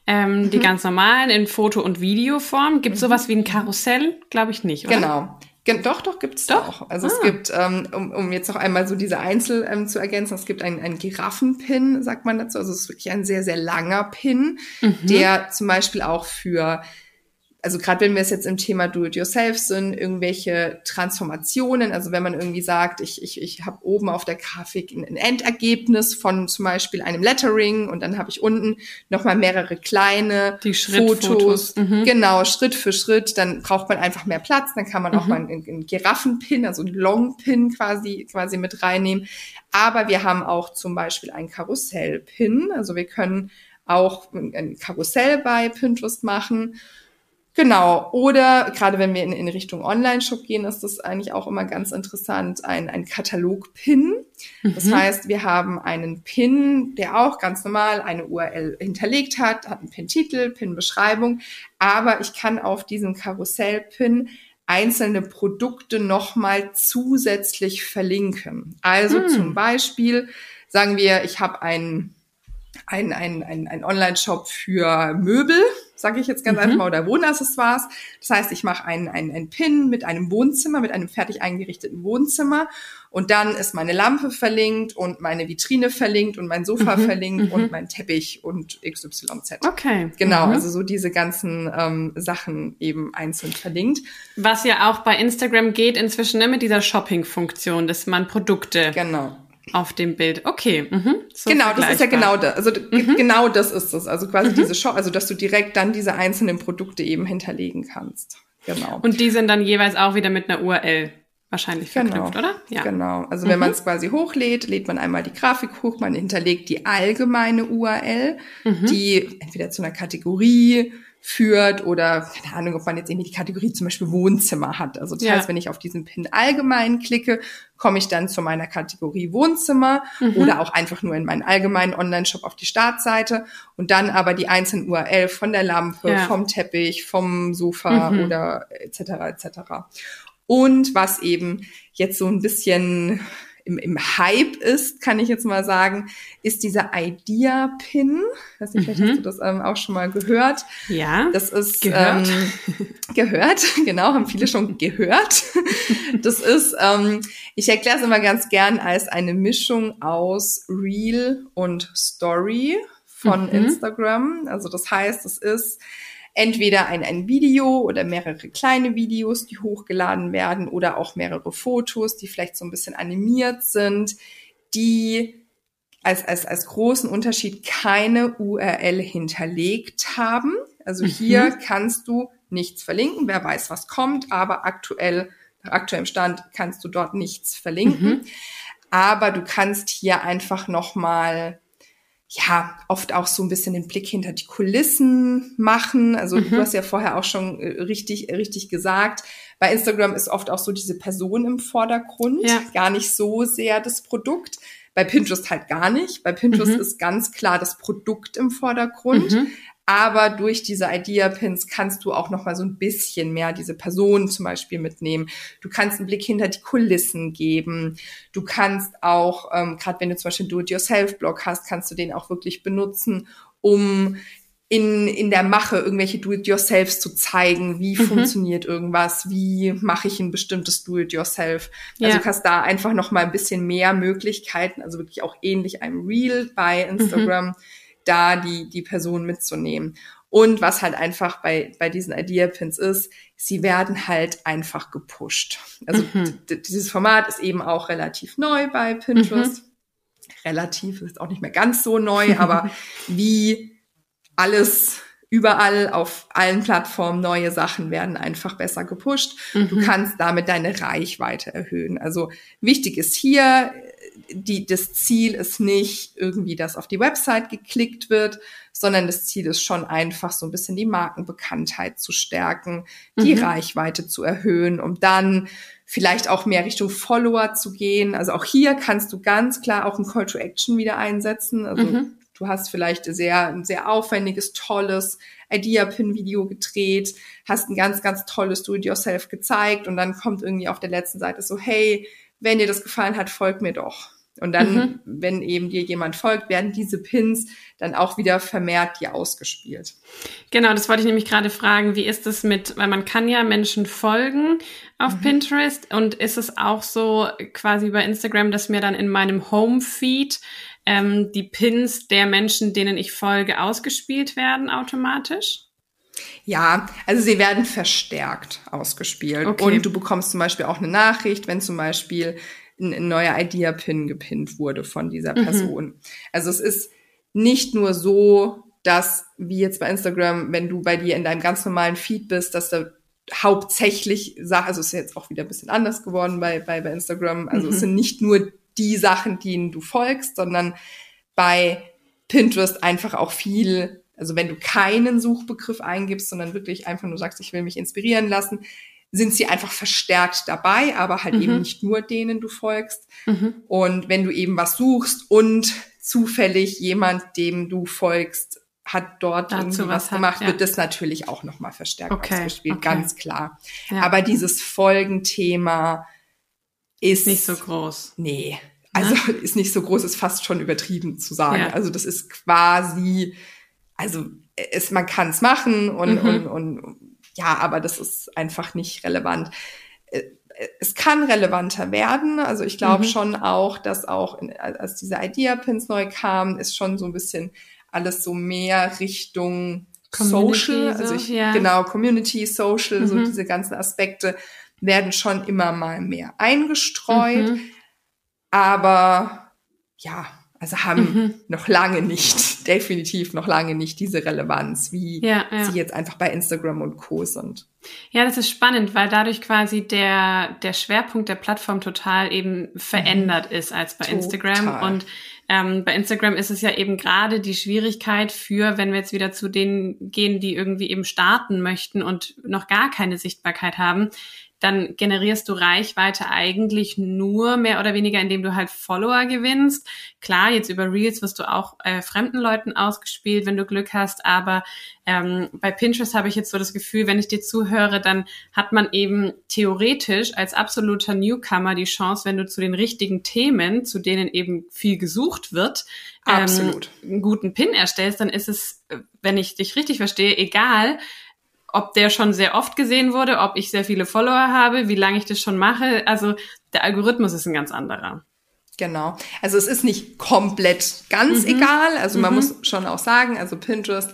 ähm, mhm. die ganz normalen in Foto- und Videoform. Gibt mhm. sowas wie ein Karussell? Glaube ich nicht, oder? Genau. Doch, doch, gibt's doch. auch. Also ah. es gibt, ähm, um, um jetzt noch einmal so diese Einzel ähm, zu ergänzen, es gibt einen, einen Giraffenpin, sagt man dazu. Also es ist wirklich ein sehr, sehr langer Pin, mhm. der zum Beispiel auch für also gerade wenn wir es jetzt im Thema Do-it-yourself sind, irgendwelche Transformationen, also wenn man irgendwie sagt, ich, ich, ich habe oben auf der Grafik ein, ein Endergebnis von zum Beispiel einem Lettering und dann habe ich unten nochmal mehrere kleine Die Fotos. Mhm. Genau, Schritt für Schritt, dann braucht man einfach mehr Platz, dann kann man auch mhm. mal einen, einen Giraffenpin, also einen Longpin quasi, quasi mit reinnehmen. Aber wir haben auch zum Beispiel einen Karussellpin, also wir können auch ein Karussell bei Pinterest machen Genau. Oder gerade wenn wir in, in Richtung Online-Shop gehen, ist das eigentlich auch immer ganz interessant, ein, ein Katalog-Pin. Das mhm. heißt, wir haben einen Pin, der auch ganz normal eine URL hinterlegt hat, hat einen Pin-Titel, Pin-Beschreibung, aber ich kann auf diesem Karussell-Pin einzelne Produkte nochmal zusätzlich verlinken. Also mhm. zum Beispiel sagen wir, ich habe einen ein, ein, ein, ein Online-Shop für Möbel, sage ich jetzt ganz mhm. einfach mal, oder Wohnaccessoires. Das heißt, ich mache einen, einen, einen Pin mit einem Wohnzimmer, mit einem fertig eingerichteten Wohnzimmer und dann ist meine Lampe verlinkt und meine Vitrine verlinkt und mein Sofa mhm. verlinkt mhm. und mein Teppich und XYZ. Okay. Genau, mhm. also so diese ganzen ähm, Sachen eben einzeln verlinkt. Was ja auch bei Instagram geht inzwischen ne, mit dieser Shopping-Funktion, dass man Produkte genau auf dem Bild. Okay. Mhm. So genau, das ist ja genau das. Also mhm. genau das ist es. Also quasi mhm. diese Shop, also dass du direkt dann diese einzelnen Produkte eben hinterlegen kannst. Genau. Und die sind dann jeweils auch wieder mit einer URL wahrscheinlich genau. verknüpft, genau. oder? Ja. Genau. Also wenn mhm. man es quasi hochlädt, lädt man einmal die Grafik hoch, man hinterlegt die allgemeine URL, mhm. die entweder zu einer Kategorie führt oder keine Ahnung, ob man jetzt irgendwie die Kategorie zum Beispiel Wohnzimmer hat. Also das ja. heißt, wenn ich auf diesen Pin allgemein klicke, komme ich dann zu meiner Kategorie Wohnzimmer mhm. oder auch einfach nur in meinen allgemeinen Online-Shop auf die Startseite und dann aber die einzelnen URL von der Lampe, ja. vom Teppich, vom Sofa mhm. oder etc. etc. Und was eben jetzt so ein bisschen im, im Hype ist, kann ich jetzt mal sagen, ist dieser Idea-Pin. Weiß nicht, vielleicht mhm. hast du das ähm, auch schon mal gehört. Ja. Das ist gehört. Ähm, gehört, genau, haben viele schon gehört. Das ist, ähm, ich erkläre es immer ganz gern als eine Mischung aus Real und Story von mhm. Instagram. Also das heißt, es ist entweder ein, ein Video oder mehrere kleine Videos, die hochgeladen werden oder auch mehrere Fotos, die vielleicht so ein bisschen animiert sind, die als, als, als großen Unterschied keine URL hinterlegt haben. Also hier mhm. kannst du nichts verlinken. Wer weiß, was kommt, aber aktuell, nach aktuellem Stand kannst du dort nichts verlinken. Mhm. Aber du kannst hier einfach nochmal ja, oft auch so ein bisschen den Blick hinter die Kulissen machen. Also mhm. du hast ja vorher auch schon äh, richtig, richtig gesagt. Bei Instagram ist oft auch so diese Person im Vordergrund, ja. gar nicht so sehr das Produkt. Bei Pinterest halt gar nicht. Bei Pinterest mhm. ist ganz klar das Produkt im Vordergrund. Mhm. Aber durch diese Idea-Pins kannst du auch noch mal so ein bisschen mehr diese Person zum Beispiel mitnehmen. Du kannst einen Blick hinter die Kulissen geben. Du kannst auch, ähm, gerade wenn du zum Beispiel einen Do-it-yourself-Blog hast, kannst du den auch wirklich benutzen, um in, in der Mache irgendwelche Do-it-yourselfs zu zeigen, wie mhm. funktioniert irgendwas, wie mache ich ein bestimmtes Do-it-yourself. Also ja. du hast da einfach noch mal ein bisschen mehr Möglichkeiten, also wirklich auch ähnlich einem Reel bei Instagram, mhm. Da die, die Person mitzunehmen. Und was halt einfach bei, bei diesen Idea-Pins ist, sie werden halt einfach gepusht. Also mhm. dieses Format ist eben auch relativ neu bei Pinterest. Mhm. Relativ ist auch nicht mehr ganz so neu, aber wie alles überall auf allen Plattformen neue Sachen werden einfach besser gepusht. Mhm. Du kannst damit deine Reichweite erhöhen. Also wichtig ist hier, die, das Ziel ist nicht irgendwie, dass auf die Website geklickt wird, sondern das Ziel ist schon einfach so ein bisschen die Markenbekanntheit zu stärken, die mhm. Reichweite zu erhöhen, um dann vielleicht auch mehr Richtung Follower zu gehen. Also auch hier kannst du ganz klar auch ein Call to Action wieder einsetzen. Also mhm. du hast vielleicht sehr, ein sehr aufwendiges, tolles Idea-Pin-Video gedreht, hast ein ganz, ganz tolles Do-it-yourself gezeigt und dann kommt irgendwie auf der letzten Seite so, hey, wenn dir das gefallen hat, folg mir doch. Und dann, mhm. wenn eben dir jemand folgt, werden diese Pins dann auch wieder vermehrt dir ausgespielt. Genau, das wollte ich nämlich gerade fragen. Wie ist es mit, weil man kann ja Menschen folgen auf mhm. Pinterest und ist es auch so quasi bei Instagram, dass mir dann in meinem Home-Feed ähm, die Pins der Menschen, denen ich folge, ausgespielt werden automatisch? Ja, also sie werden verstärkt ausgespielt. Okay. Und du bekommst zum Beispiel auch eine Nachricht, wenn zum Beispiel ein, ein neuer Idea-Pin gepinnt wurde von dieser mhm. Person. Mhm. Also es ist nicht nur so, dass, wie jetzt bei Instagram, wenn du bei dir in deinem ganz normalen Feed bist, dass da hauptsächlich Sachen, also es ist jetzt auch wieder ein bisschen anders geworden bei, bei, bei Instagram, also mhm. es sind nicht nur die Sachen, denen du folgst, sondern bei Pinterest einfach auch viel also wenn du keinen Suchbegriff eingibst, sondern wirklich einfach nur sagst, ich will mich inspirieren lassen, sind sie einfach verstärkt dabei, aber halt mhm. eben nicht nur denen du folgst. Mhm. Und wenn du eben was suchst und zufällig jemand, dem du folgst, hat dort Dazu irgendwie was, was gemacht, hat, ja. wird das natürlich auch nochmal verstärkt okay, ausgespielt, okay. ganz klar. Ja. Aber dieses Folgenthema ist nicht so groß. Nee. Also ne? ist nicht so groß, ist fast schon übertrieben zu sagen. Ja. Also das ist quasi also es, man kann es machen und, mhm. und, und ja, aber das ist einfach nicht relevant. Äh, es kann relevanter werden. Also ich glaube mhm. schon auch, dass auch, in, als diese Idea-Pins neu kamen, ist schon so ein bisschen alles so mehr Richtung Community Social, also ich, ja. genau, Community, Social, mhm. so diese ganzen Aspekte werden schon immer mal mehr eingestreut. Mhm. Aber ja, also haben mhm. noch lange nicht, definitiv noch lange nicht diese Relevanz, wie ja, ja. sie jetzt einfach bei Instagram und Co. sind. Ja, das ist spannend, weil dadurch quasi der, der Schwerpunkt der Plattform total eben verändert mhm. ist als bei total. Instagram. Und ähm, bei Instagram ist es ja eben gerade die Schwierigkeit für, wenn wir jetzt wieder zu denen gehen, die irgendwie eben starten möchten und noch gar keine Sichtbarkeit haben, dann generierst du Reichweite eigentlich nur mehr oder weniger, indem du halt Follower gewinnst. Klar, jetzt über Reels wirst du auch äh, fremden Leuten ausgespielt, wenn du Glück hast, aber ähm, bei Pinterest habe ich jetzt so das Gefühl, wenn ich dir zuhöre, dann hat man eben theoretisch als absoluter Newcomer die Chance, wenn du zu den richtigen Themen, zu denen eben viel gesucht wird, ähm, einen guten Pin erstellst, dann ist es, äh, wenn ich dich richtig verstehe, egal, ob der schon sehr oft gesehen wurde, ob ich sehr viele Follower habe, wie lange ich das schon mache. Also der Algorithmus ist ein ganz anderer. Genau. Also es ist nicht komplett ganz mhm. egal. Also man mhm. muss schon auch sagen, also Pinterest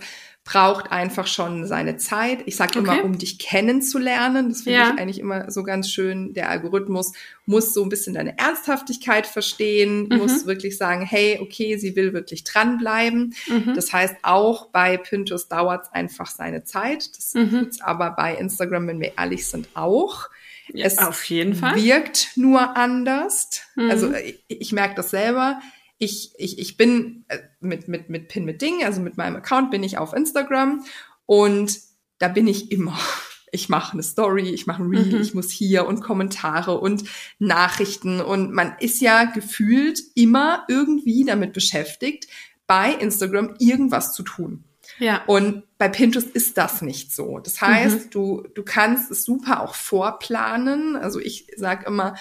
braucht einfach schon seine Zeit. Ich sage okay. immer, um dich kennenzulernen. Das finde ja. ich eigentlich immer so ganz schön. Der Algorithmus muss so ein bisschen deine Ernsthaftigkeit verstehen, mhm. muss wirklich sagen, hey, okay, sie will wirklich dranbleiben. Mhm. Das heißt, auch bei Pinterest dauert es einfach seine Zeit. Das mhm. tut's aber bei Instagram, wenn wir ehrlich sind, auch. Ja, es auf jeden Fall. wirkt nur anders. Mhm. Also ich, ich merke das selber ich, ich, ich bin äh, mit, mit, mit Pin mit Ding, also mit meinem Account bin ich auf Instagram und da bin ich immer. Ich mache eine Story, ich mache ein Reel, mhm. ich muss hier und Kommentare und Nachrichten und man ist ja gefühlt immer irgendwie damit beschäftigt, bei Instagram irgendwas zu tun. Ja. Und bei Pinterest ist das nicht so. Das heißt, mhm. du, du kannst es super auch vorplanen. Also ich sage immer,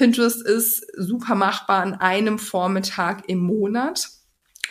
Pinterest ist super machbar an einem Vormittag im Monat.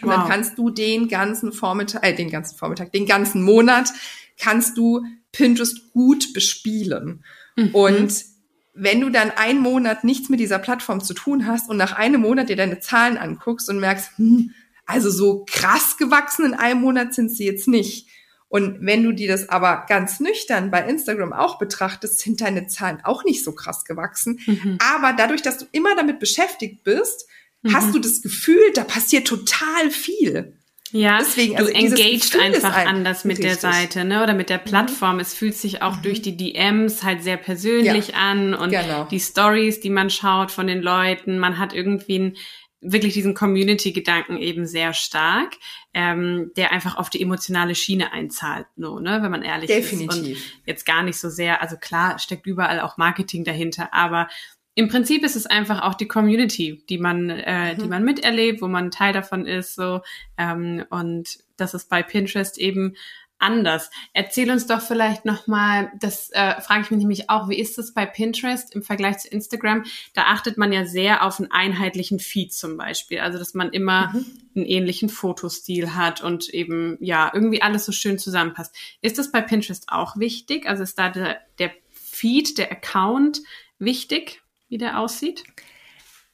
Wow. Und dann kannst du den ganzen Vormittag, äh, den ganzen Vormittag, den ganzen Monat kannst du Pinterest gut bespielen. Mhm. Und wenn du dann einen Monat nichts mit dieser Plattform zu tun hast und nach einem Monat dir deine Zahlen anguckst und merkst, hm, also so krass gewachsen in einem Monat sind sie jetzt nicht. Und wenn du dir das aber ganz nüchtern bei Instagram auch betrachtest, sind deine Zahlen auch nicht so krass gewachsen. Mhm. Aber dadurch, dass du immer damit beschäftigt bist, mhm. hast du das Gefühl, da passiert total viel. Ja, Deswegen, also du engaged einfach ein, anders mit richtig. der Seite, ne, oder mit der mhm. Plattform. Mhm. Es fühlt sich auch mhm. durch die DMs halt sehr persönlich ja, an und genau. die Stories, die man schaut von den Leuten. Man hat irgendwie ein, wirklich diesen Community-Gedanken eben sehr stark, ähm, der einfach auf die emotionale Schiene einzahlt, no, ne, wenn man ehrlich Definitiv. ist. Und jetzt gar nicht so sehr, also klar steckt überall auch Marketing dahinter, aber im Prinzip ist es einfach auch die Community, die man, äh, mhm. die man miterlebt, wo man Teil davon ist, so ähm, und das ist bei Pinterest eben anders. Erzähl uns doch vielleicht nochmal, das äh, frage ich mich nämlich auch, wie ist das bei Pinterest im Vergleich zu Instagram? Da achtet man ja sehr auf einen einheitlichen Feed zum Beispiel, also dass man immer mhm. einen ähnlichen Fotostil hat und eben ja irgendwie alles so schön zusammenpasst. Ist das bei Pinterest auch wichtig? Also ist da der, der Feed, der Account wichtig? wie der aussieht?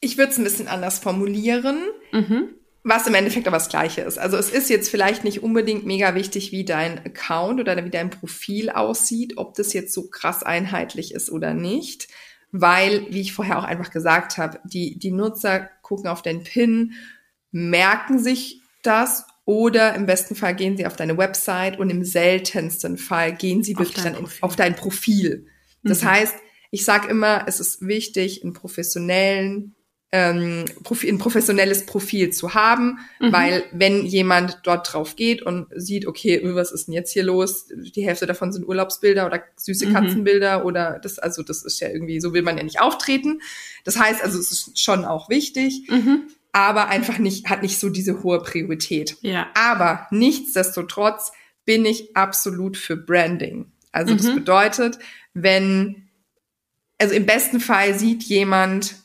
Ich würde es ein bisschen anders formulieren. Mhm. Was im Endeffekt aber das Gleiche ist. Also es ist jetzt vielleicht nicht unbedingt mega wichtig, wie dein Account oder wie dein Profil aussieht, ob das jetzt so krass einheitlich ist oder nicht. Weil, wie ich vorher auch einfach gesagt habe, die, die Nutzer gucken auf deinen Pin, merken sich das oder im besten Fall gehen sie auf deine Website und im seltensten Fall gehen sie wirklich dann in, auf dein Profil. Das mhm. heißt, ich sage immer, es ist wichtig, einen professionellen ähm, ein professionelles Profil zu haben, mhm. weil wenn jemand dort drauf geht und sieht, okay, was ist denn jetzt hier los? Die Hälfte davon sind Urlaubsbilder oder süße mhm. Katzenbilder oder das, also das ist ja irgendwie, so will man ja nicht auftreten. Das heißt also, es ist schon auch wichtig, mhm. aber einfach nicht, hat nicht so diese hohe Priorität. Ja. Aber nichtsdestotrotz bin ich absolut für Branding. Also das mhm. bedeutet, wenn also im besten Fall sieht jemand,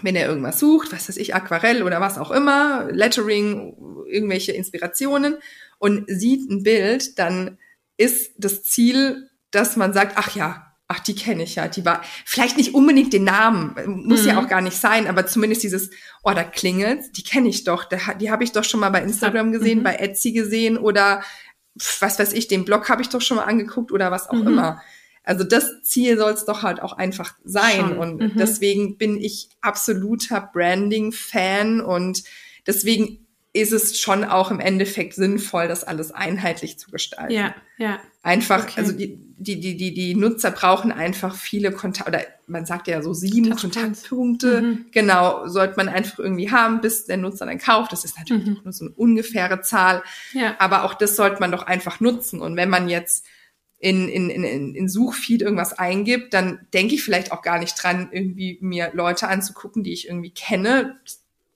wenn er irgendwas sucht, was weiß ich, Aquarell oder was auch immer, Lettering, irgendwelche Inspirationen und sieht ein Bild, dann ist das Ziel, dass man sagt, ach ja, ach, die kenne ich ja, die war, vielleicht nicht unbedingt den Namen, muss mhm. ja auch gar nicht sein, aber zumindest dieses, oh, da klingelt, die kenne ich doch, die habe ich doch schon mal bei Instagram gesehen, mhm. bei Etsy gesehen oder was weiß ich, den Blog habe ich doch schon mal angeguckt oder was auch mhm. immer. Also das Ziel soll es doch halt auch einfach sein. Schon. Und mhm. deswegen bin ich absoluter Branding-Fan und deswegen ist es schon auch im Endeffekt sinnvoll, das alles einheitlich zu gestalten. Ja, ja. Einfach, okay. also die, die, die, die, die Nutzer brauchen einfach viele Kontakte, oder man sagt ja so sieben Kontaktpunkte. Mhm. Genau, sollte man einfach irgendwie haben, bis der Nutzer dann kauft. Das ist natürlich mhm. nur so eine ungefähre Zahl. Ja. Aber auch das sollte man doch einfach nutzen. Und wenn man jetzt in, in, in, in Suchfeed irgendwas eingibt, dann denke ich vielleicht auch gar nicht dran, irgendwie mir Leute anzugucken, die ich irgendwie kenne.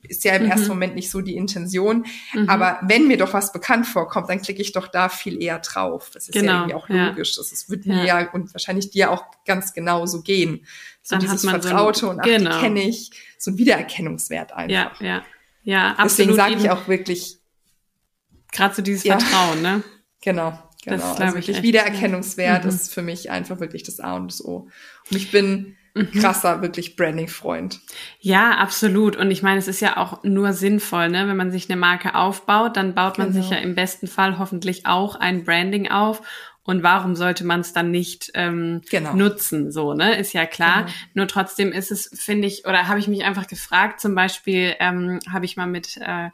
Ist ja im mhm. ersten Moment nicht so die Intention. Mhm. Aber wenn mir doch was bekannt vorkommt, dann klicke ich doch da viel eher drauf. Das ist genau. ja irgendwie auch logisch. Ja. Das ist, wird mir ja. und wahrscheinlich dir auch ganz genau so gehen. So dann dieses Vertraute so ein, und ach, genau. die kenne ich. So ein Wiedererkennungswert einfach. Ja, ja. Ja, absolut. Deswegen sage ich auch wirklich. Gerade so dieses ja. Vertrauen, ne? Genau. Genau, das also wirklich Wiedererkennungswert ja. Mhm. ist für mich einfach wirklich das A und das O. Und ich bin mhm. krasser, wirklich Branding-Freund. Ja, absolut. Und ich meine, es ist ja auch nur sinnvoll, ne? Wenn man sich eine Marke aufbaut, dann baut man genau. sich ja im besten Fall hoffentlich auch ein Branding auf. Und warum sollte man es dann nicht ähm, genau. nutzen? So, ne? Ist ja klar. Genau. Nur trotzdem ist es, finde ich, oder habe ich mich einfach gefragt, zum Beispiel ähm, habe ich mal mit äh,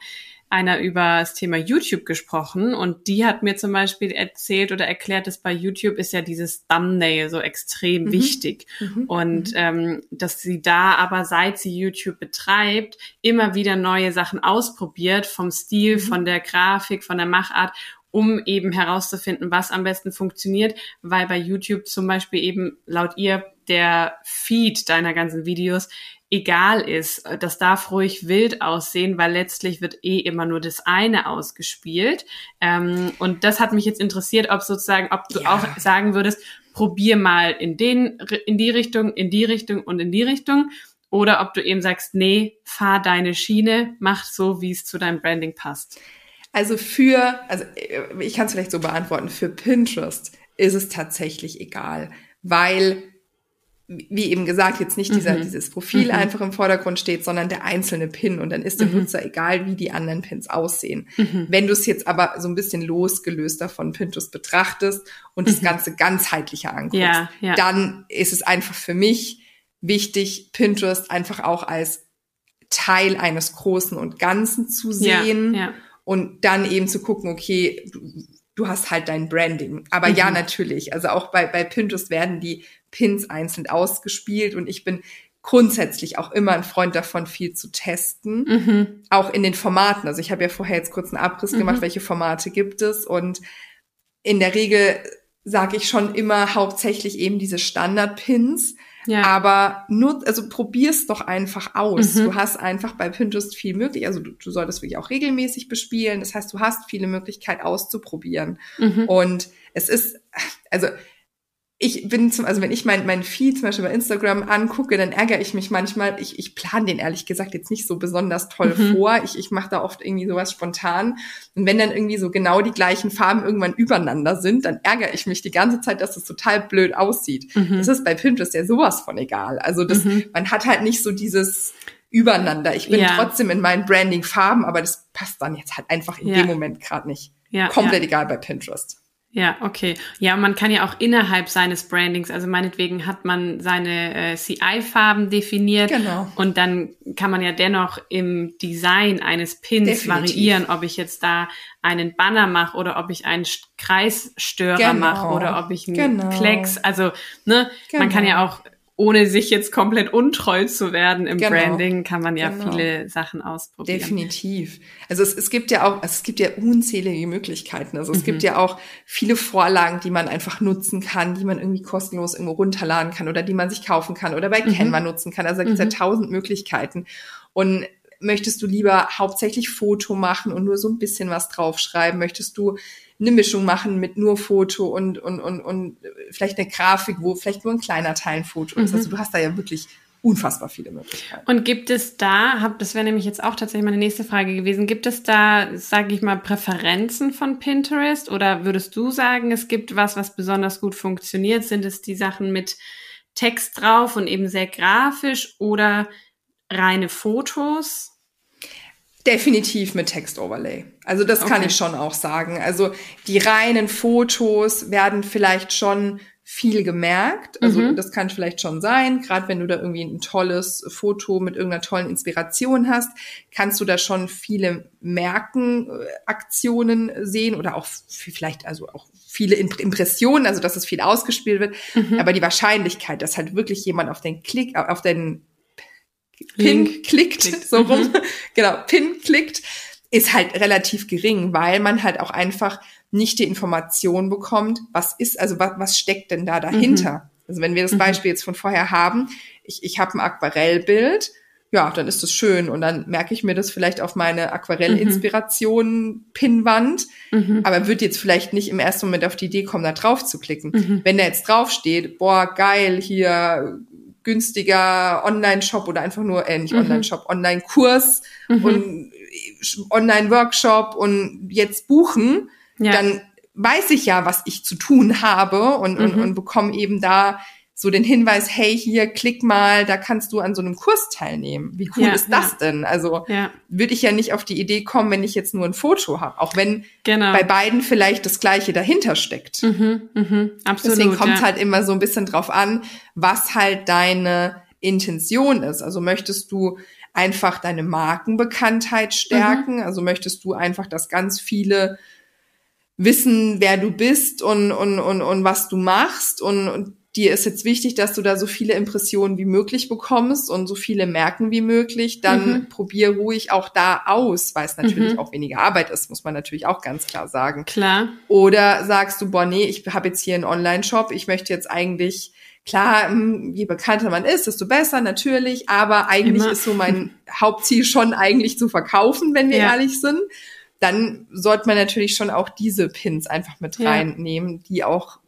einer über das Thema YouTube gesprochen und die hat mir zum Beispiel erzählt oder erklärt, dass bei YouTube ist ja dieses Thumbnail so extrem mhm. wichtig mhm. und mhm. Ähm, dass sie da aber seit sie YouTube betreibt immer wieder neue Sachen ausprobiert vom Stil, mhm. von der Grafik, von der Machart um eben herauszufinden, was am besten funktioniert, weil bei YouTube zum Beispiel eben laut ihr der Feed deiner ganzen Videos egal ist. Das darf ruhig wild aussehen, weil letztlich wird eh immer nur das eine ausgespielt. Ähm, und das hat mich jetzt interessiert, ob sozusagen, ob du ja. auch sagen würdest, probier mal in den, in die Richtung, in die Richtung und in die Richtung. oder ob du eben sagst, nee, fahr deine Schiene, mach so, wie es zu deinem Branding passt. Also für, also äh, ich kann es vielleicht so beantworten, für Pinterest ist es tatsächlich egal, weil wie eben gesagt, jetzt nicht dieser, mhm. dieses Profil mhm. einfach im Vordergrund steht, sondern der einzelne Pin und dann ist dem mhm. Nutzer egal, wie die anderen Pins aussehen. Mhm. Wenn du es jetzt aber so ein bisschen losgelöst davon Pinterest betrachtest und das mhm. Ganze ganzheitlicher anguckst, ja, ja. dann ist es einfach für mich wichtig, Pinterest einfach auch als Teil eines Großen und Ganzen zu sehen ja, und dann eben zu gucken, okay, du, du hast halt dein Branding. Aber ja, mhm. natürlich. Also auch bei, bei Pinterest werden die Pins einzeln ausgespielt und ich bin grundsätzlich auch immer ein Freund davon, viel zu testen, mhm. auch in den Formaten. Also ich habe ja vorher jetzt kurz einen Abriss mhm. gemacht, welche Formate gibt es und in der Regel sage ich schon immer hauptsächlich eben diese Standard-Pins. Ja. Aber nur, also probier's doch einfach aus. Mhm. Du hast einfach bei Pinterest viel möglich. Also du, du solltest wirklich auch regelmäßig bespielen. Das heißt, du hast viele Möglichkeiten auszuprobieren. Mhm. Und es ist, also ich bin zum, also wenn ich mein, mein Feed zum Beispiel bei Instagram angucke, dann ärgere ich mich manchmal. Ich, ich plane den ehrlich gesagt jetzt nicht so besonders toll mhm. vor. Ich, ich mache da oft irgendwie sowas spontan. Und wenn dann irgendwie so genau die gleichen Farben irgendwann übereinander sind, dann ärgere ich mich die ganze Zeit, dass das total blöd aussieht. Mhm. Das ist bei Pinterest ja sowas von egal. Also das, mhm. man hat halt nicht so dieses übereinander. Ich bin ja. trotzdem in meinen Branding-Farben, aber das passt dann jetzt halt einfach in ja. dem Moment gerade nicht. Ja, Komplett egal bei Pinterest. Ja, okay. Ja, man kann ja auch innerhalb seines Brandings, also meinetwegen hat man seine äh, CI-Farben definiert genau. und dann kann man ja dennoch im Design eines Pins Definitiv. variieren, ob ich jetzt da einen Banner mache oder ob ich einen Kreisstörer genau. mache oder ob ich einen genau. Klecks, also ne, man kann ja genau. auch ohne sich jetzt komplett untreu zu werden im genau. Branding, kann man ja genau. viele Sachen ausprobieren. Definitiv. Also es, es gibt ja auch, also es gibt ja unzählige Möglichkeiten. Also es mhm. gibt ja auch viele Vorlagen, die man einfach nutzen kann, die man irgendwie kostenlos irgendwo runterladen kann oder die man sich kaufen kann oder bei mhm. Canva nutzen kann. Also da gibt es mhm. ja tausend Möglichkeiten. Und möchtest du lieber hauptsächlich Foto machen und nur so ein bisschen was draufschreiben? Möchtest du eine Mischung machen mit nur Foto und, und, und, und vielleicht eine Grafik, wo vielleicht nur ein kleiner Teil ein Foto ist. Mhm. Also du hast da ja wirklich unfassbar viele Möglichkeiten. Und gibt es da, hab, das wäre nämlich jetzt auch tatsächlich meine nächste Frage gewesen, gibt es da, sage ich mal, Präferenzen von Pinterest oder würdest du sagen, es gibt was, was besonders gut funktioniert? Sind es die Sachen mit Text drauf und eben sehr grafisch oder reine Fotos? Definitiv mit Textoverlay. Also das kann ich schon auch sagen. Also die reinen Fotos werden vielleicht schon viel gemerkt. Also mhm. das kann vielleicht schon sein. Gerade wenn du da irgendwie ein tolles Foto mit irgendeiner tollen Inspiration hast, kannst du da schon viele Merkenaktionen sehen oder auch vielleicht also auch viele Impressionen, also dass es viel ausgespielt wird. Mhm. Aber die Wahrscheinlichkeit, dass halt wirklich jemand auf den Klick, auf den Pin Link. klickt, klickt. so rum, mhm. genau, Pin klickt, ist halt relativ gering, weil man halt auch einfach nicht die Information bekommt, was ist, also was, was steckt denn da dahinter? Mhm. Also wenn wir das mhm. Beispiel jetzt von vorher haben, ich, ich habe ein Aquarellbild, ja, dann ist das schön und dann merke ich mir das vielleicht auf meine Aquarellinspiration-Pinnwand, mhm. aber würde jetzt vielleicht nicht im ersten Moment auf die Idee kommen, da drauf zu klicken. Mhm. Wenn da jetzt draufsteht, boah, geil, hier günstiger Online-Shop oder einfach nur, äh, nicht mhm. Online-Shop, Online-Kurs mhm. und Online-Workshop und jetzt buchen, ja. dann weiß ich ja, was ich zu tun habe und, mhm. und, und bekomme eben da so den Hinweis, hey, hier, klick mal, da kannst du an so einem Kurs teilnehmen. Wie cool ja, ist das ja. denn? Also ja. würde ich ja nicht auf die Idee kommen, wenn ich jetzt nur ein Foto habe, auch wenn genau. bei beiden vielleicht das Gleiche dahinter steckt. Mhm, mhm, absolut, Deswegen kommt es halt immer so ein bisschen drauf an, was halt deine Intention ist. Also möchtest du einfach deine Markenbekanntheit stärken? Mhm. Also möchtest du einfach, dass ganz viele wissen, wer du bist und, und, und, und was du machst und, und dir ist jetzt wichtig, dass du da so viele Impressionen wie möglich bekommst und so viele merken wie möglich, dann mhm. probier ruhig auch da aus, weil es natürlich mhm. auch weniger Arbeit ist, muss man natürlich auch ganz klar sagen. Klar. Oder sagst du, boah, nee, ich habe jetzt hier einen Online-Shop, ich möchte jetzt eigentlich Klar, hm, je bekannter man ist, desto besser natürlich, aber eigentlich Immer. ist so mein Hauptziel schon eigentlich zu verkaufen, wenn wir ja. ehrlich sind. Dann sollte man natürlich schon auch diese Pins einfach mit reinnehmen, die auch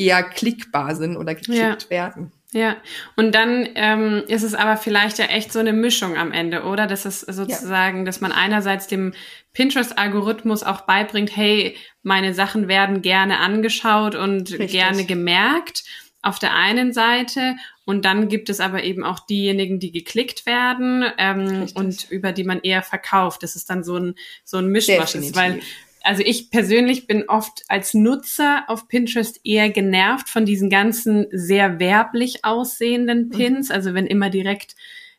eher klickbar sind oder geklickt ja. werden. Ja, und dann ähm, ist es aber vielleicht ja echt so eine Mischung am Ende, oder? Das ist sozusagen, ja. dass man einerseits dem Pinterest-Algorithmus auch beibringt, hey, meine Sachen werden gerne angeschaut und Richtig. gerne gemerkt auf der einen Seite und dann gibt es aber eben auch diejenigen, die geklickt werden ähm, und über die man eher verkauft. Das ist dann so ein so ein Mischmasch ist, weil also ich persönlich bin oft als Nutzer auf Pinterest eher genervt von diesen ganzen sehr werblich aussehenden mhm. Pins. Mhm. Also wenn immer direkt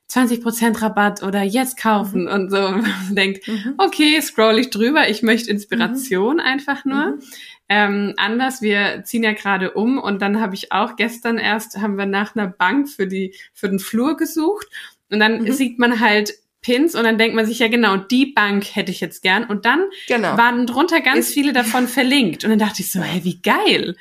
20% Rabatt oder jetzt kaufen mhm. und so und man denkt, mhm. okay, scroll ich drüber, ich möchte Inspiration mhm. einfach nur. Mhm. Ähm, anders, wir ziehen ja gerade um und dann habe ich auch gestern erst, haben wir nach einer Bank für die, für den Flur gesucht und dann sieht man halt Pins und dann denkt man sich ja genau, die Bank hätte ich jetzt gern und dann genau. waren drunter ganz ist, viele davon verlinkt und dann dachte ich so, hey, wie geil,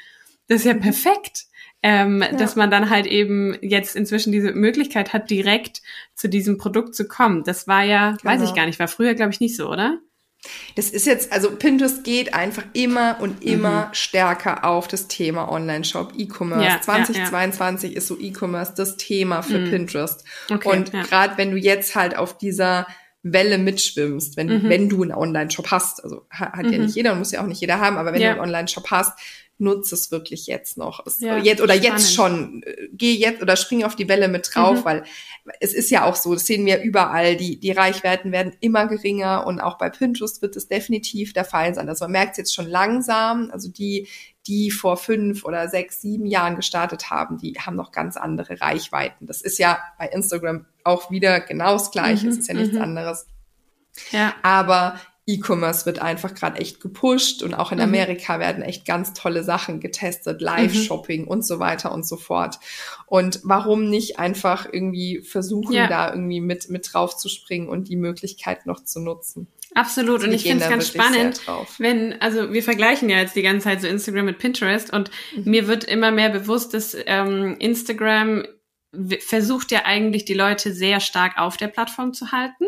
das ist ja mhm. perfekt. Ähm, ja. dass man dann halt eben jetzt inzwischen diese Möglichkeit hat, direkt zu diesem Produkt zu kommen. Das war ja, genau. weiß ich gar nicht, war früher, glaube ich, nicht so, oder? Das ist jetzt, also Pinterest geht einfach immer und immer mhm. stärker auf das Thema Online-Shop, E-Commerce. Ja, 2022 ja, ja. ist so E-Commerce das Thema für mhm. Pinterest. Okay, und gerade wenn du jetzt halt auf dieser Welle mitschwimmst, wenn, mhm. wenn du einen Online-Shop hast, also hat ja mhm. nicht jeder und muss ja auch nicht jeder haben, aber wenn du einen Online-Shop hast, nutze es wirklich jetzt noch. Es, ja, jetzt oder spannend. jetzt schon. Äh, geh jetzt oder spring auf die Welle mit drauf, mhm. weil es ist ja auch so, das sehen wir überall, die, die Reichweiten werden immer geringer und auch bei Pinterest wird es definitiv der Fall sein. Also man merkt es jetzt schon langsam, also die, die vor fünf oder sechs, sieben Jahren gestartet haben, die haben noch ganz andere Reichweiten. Das ist ja bei Instagram auch wieder genau das Gleiche, mhm. es ist ja nichts mhm. anderes. Ja. Aber E-Commerce wird einfach gerade echt gepusht und auch in mhm. Amerika werden echt ganz tolle Sachen getestet, Live-Shopping mhm. und so weiter und so fort. Und warum nicht einfach irgendwie versuchen, ja. da irgendwie mit, mit drauf zu springen und die Möglichkeit noch zu nutzen? Absolut. Und ich finde es ganz spannend, wenn, also wir vergleichen ja jetzt die ganze Zeit so Instagram mit Pinterest und mhm. mir wird immer mehr bewusst, dass ähm, Instagram versucht ja eigentlich die Leute sehr stark auf der Plattform zu halten.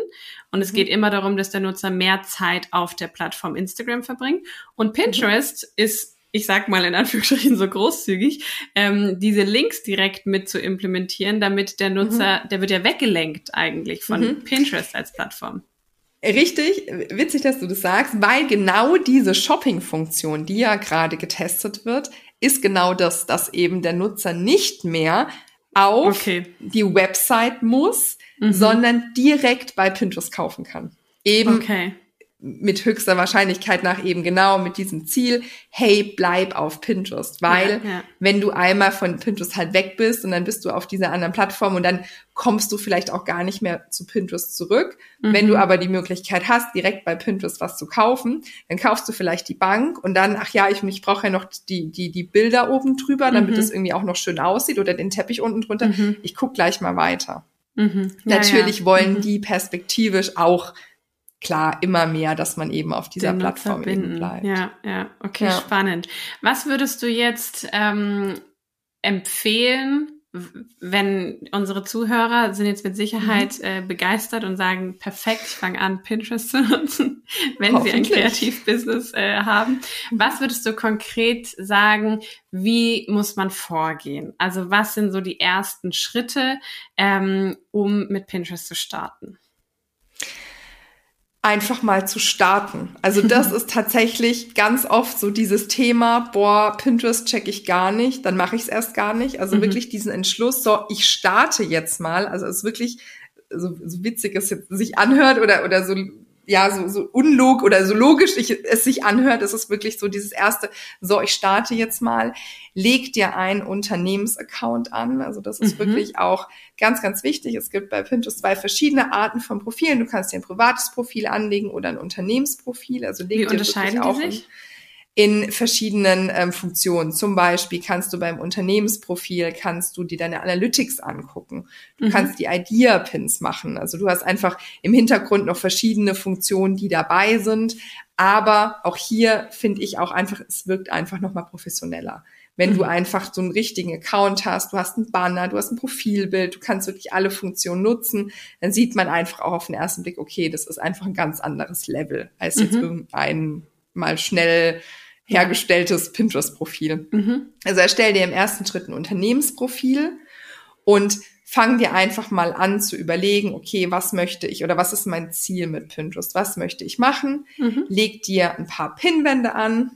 Und es mhm. geht immer darum, dass der Nutzer mehr Zeit auf der Plattform Instagram verbringt. Und mhm. Pinterest mhm. ist, ich sag mal in Anführungsstrichen so großzügig, ähm, diese Links direkt mit zu implementieren, damit der Nutzer, mhm. der wird ja weggelenkt eigentlich von mhm. Pinterest als Plattform. Richtig, witzig, dass du das sagst, weil genau diese Shopping-Funktion, die ja gerade getestet wird, ist genau das, dass eben der Nutzer nicht mehr auf okay. die Website muss, mhm. sondern direkt bei Pinterest kaufen kann. Eben okay mit höchster Wahrscheinlichkeit nach eben genau mit diesem Ziel, hey, bleib auf Pinterest. Weil ja, ja. wenn du einmal von Pinterest halt weg bist und dann bist du auf dieser anderen Plattform und dann kommst du vielleicht auch gar nicht mehr zu Pinterest zurück. Mhm. Wenn du aber die Möglichkeit hast, direkt bei Pinterest was zu kaufen, dann kaufst du vielleicht die Bank und dann, ach ja, ich, ich brauche ja noch die, die, die Bilder oben drüber, damit mhm. es irgendwie auch noch schön aussieht oder den Teppich unten drunter. Mhm. Ich guck gleich mal weiter. Mhm. Ja, Natürlich wollen mhm. die perspektivisch auch klar immer mehr, dass man eben auf dieser Plattform eben bleibt. Ja, ja, okay, ja. spannend. Was würdest du jetzt ähm, empfehlen, wenn unsere Zuhörer sind jetzt mit Sicherheit mhm. äh, begeistert und sagen, perfekt, ich fange an, Pinterest zu nutzen, wenn sie ein Kreativbusiness äh, haben. Was würdest du konkret sagen, wie muss man vorgehen? Also was sind so die ersten Schritte, ähm, um mit Pinterest zu starten? Einfach mal zu starten. Also das ist tatsächlich ganz oft so dieses Thema, boah, Pinterest check ich gar nicht, dann mache ich es erst gar nicht. Also mhm. wirklich diesen Entschluss, so ich starte jetzt mal. Also es ist wirklich so, so witzig es sich anhört oder oder so ja, so, so unlog oder so logisch ich, es sich anhört, ist es wirklich so dieses erste, so, ich starte jetzt mal, leg dir einen Unternehmensaccount an. Also das ist mhm. wirklich auch ganz, ganz wichtig. Es gibt bei Pinterest zwei verschiedene Arten von Profilen. Du kannst dir ein privates Profil anlegen oder ein Unternehmensprofil. Also leg Wie dir unterscheiden wirklich auch die sich? In verschiedenen ähm, Funktionen. Zum Beispiel kannst du beim Unternehmensprofil, kannst du dir deine Analytics angucken. Du mhm. kannst die Idea-Pins machen. Also du hast einfach im Hintergrund noch verschiedene Funktionen, die dabei sind. Aber auch hier finde ich auch einfach, es wirkt einfach nochmal professioneller. Wenn mhm. du einfach so einen richtigen Account hast, du hast einen Banner, du hast ein Profilbild, du kannst wirklich alle Funktionen nutzen, dann sieht man einfach auch auf den ersten Blick, okay, das ist einfach ein ganz anderes Level als jetzt mhm. irgendein mal schnell hergestelltes Pinterest-Profil. Mhm. Also erstell dir im ersten Schritt ein Unternehmensprofil und fang dir einfach mal an zu überlegen, okay, was möchte ich oder was ist mein Ziel mit Pinterest? Was möchte ich machen? Mhm. Leg dir ein paar Pinwände an.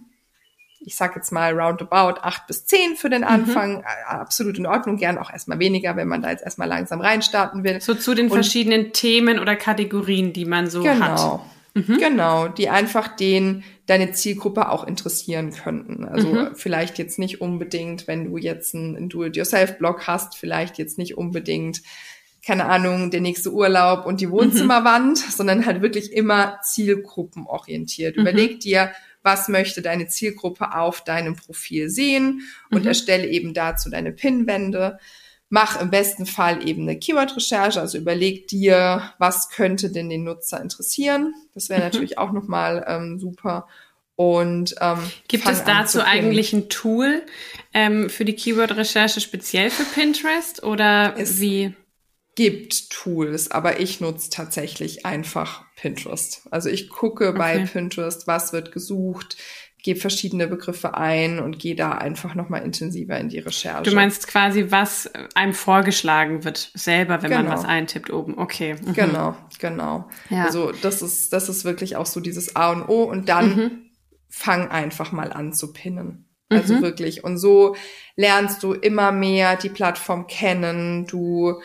Ich sag jetzt mal roundabout acht bis zehn für den mhm. Anfang. Mhm. Absolut in Ordnung. Gern auch erstmal weniger, wenn man da jetzt erstmal langsam reinstarten will. So zu den Und verschiedenen Themen oder Kategorien, die man so genau. hat. Mhm. Genau, die einfach den deine Zielgruppe auch interessieren könnten. Also mhm. vielleicht jetzt nicht unbedingt, wenn du jetzt einen Do-it-yourself-Blog hast, vielleicht jetzt nicht unbedingt keine Ahnung, der nächste Urlaub und die Wohnzimmerwand, mhm. sondern halt wirklich immer zielgruppenorientiert. Mhm. Überleg dir, was möchte deine Zielgruppe auf deinem Profil sehen und mhm. erstelle eben dazu deine Pinwände mach im besten Fall eben eine Keyword-Recherche, also überleg dir, was könnte denn den Nutzer interessieren. Das wäre mhm. natürlich auch nochmal ähm, super. Und ähm, gibt es dazu eigentlich ein Tool ähm, für die Keyword-Recherche speziell für Pinterest oder es wie? Gibt Tools, aber ich nutze tatsächlich einfach Pinterest. Also ich gucke okay. bei Pinterest, was wird gesucht, gebe verschiedene Begriffe ein und gehe da einfach nochmal intensiver in die Recherche. Du meinst quasi, was einem vorgeschlagen wird, selber, wenn genau. man was eintippt oben. Okay. Mhm. Genau, genau. Ja. Also das ist, das ist wirklich auch so dieses A und O und dann mhm. fang einfach mal an zu pinnen. Also mhm. wirklich. Und so lernst du immer mehr die Plattform kennen. Du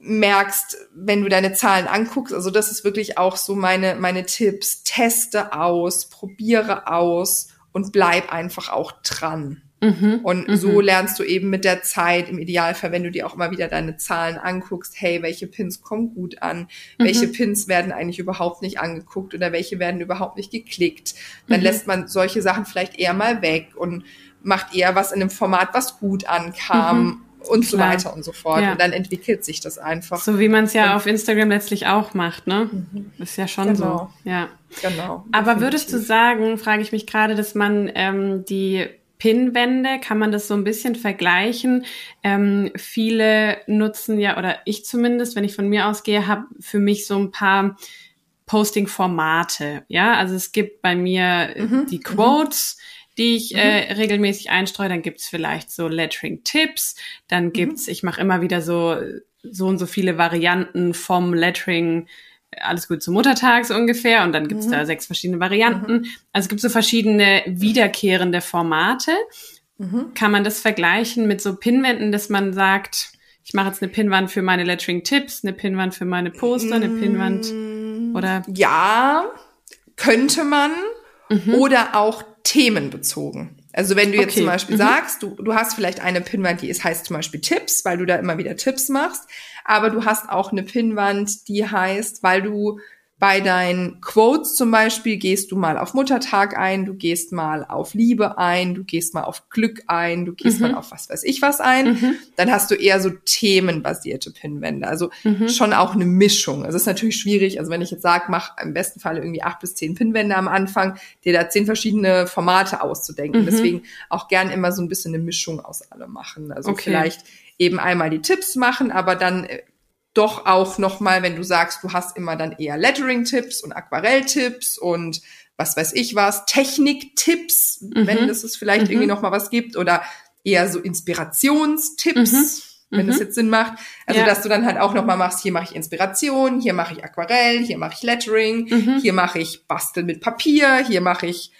merkst, wenn du deine Zahlen anguckst, also das ist wirklich auch so meine, meine Tipps, teste aus, probiere aus und bleib einfach auch dran. Mhm, und mhm. so lernst du eben mit der Zeit, im Idealfall, wenn du dir auch immer wieder deine Zahlen anguckst, hey, welche Pins kommen gut an, mhm. welche Pins werden eigentlich überhaupt nicht angeguckt oder welche werden überhaupt nicht geklickt. Dann mhm. lässt man solche Sachen vielleicht eher mal weg und macht eher was in einem Format, was gut ankam mhm und Klar. so weiter und so fort. Ja. Und dann entwickelt sich das einfach. So wie man es ja und, auf Instagram letztlich auch macht, ne? Mhm. Ist ja schon genau. so. Ja. Genau. Aber definitiv. würdest du sagen, frage ich mich gerade, dass man ähm, die Pinwände, kann man das so ein bisschen vergleichen? Ähm, viele nutzen ja, oder ich zumindest, wenn ich von mir ausgehe, habe für mich so ein paar Posting-Formate. Ja, also es gibt bei mir mhm. die mhm. Quotes. Mhm die ich mhm. äh, regelmäßig einstreue. Dann gibt's vielleicht so Lettering-Tipps. Dann mhm. gibt's, mhm. ich mache immer wieder so so und so viele Varianten vom Lettering alles gut zum Muttertags ungefähr und dann gibt's mhm. da sechs verschiedene Varianten. Mhm. Also es gibt so verschiedene wiederkehrende Formate. Mhm. Kann man das vergleichen mit so Pinwänden, dass man sagt, ich mache jetzt eine Pinwand für meine Lettering-Tipps, eine Pinwand für meine Poster, eine Pinwand mm, oder? Ja, könnte man. Mhm. Oder auch themenbezogen. Also wenn du jetzt okay. zum Beispiel mhm. sagst, du, du hast vielleicht eine Pinnwand, die ist, heißt zum Beispiel Tipps, weil du da immer wieder Tipps machst, aber du hast auch eine Pinnwand, die heißt, weil du bei deinen Quotes zum Beispiel gehst du mal auf Muttertag ein, du gehst mal auf Liebe ein, du gehst mal auf Glück ein, du gehst mhm. mal auf was weiß ich was ein. Mhm. Dann hast du eher so themenbasierte Pinwände. Also mhm. schon auch eine Mischung. Also es ist natürlich schwierig. Also wenn ich jetzt sage, mach im besten Fall irgendwie acht bis zehn Pinwände am Anfang, dir da zehn verschiedene Formate auszudenken. Mhm. Deswegen auch gern immer so ein bisschen eine Mischung aus allem machen. Also okay. vielleicht eben einmal die Tipps machen, aber dann äh, doch auch nochmal, wenn du sagst, du hast immer dann eher Lettering-Tipps und Aquarell-Tipps und was weiß ich was, Technik-Tipps, mhm. wenn es es vielleicht mhm. irgendwie nochmal was gibt oder eher so Inspirationstipps. Mhm. Wenn das mhm. jetzt Sinn macht. Also, ja. dass du dann halt auch nochmal machst, hier mache ich Inspiration, hier mache ich Aquarell, hier mache ich Lettering, mhm. hier mache ich Basteln mit Papier, hier mache ich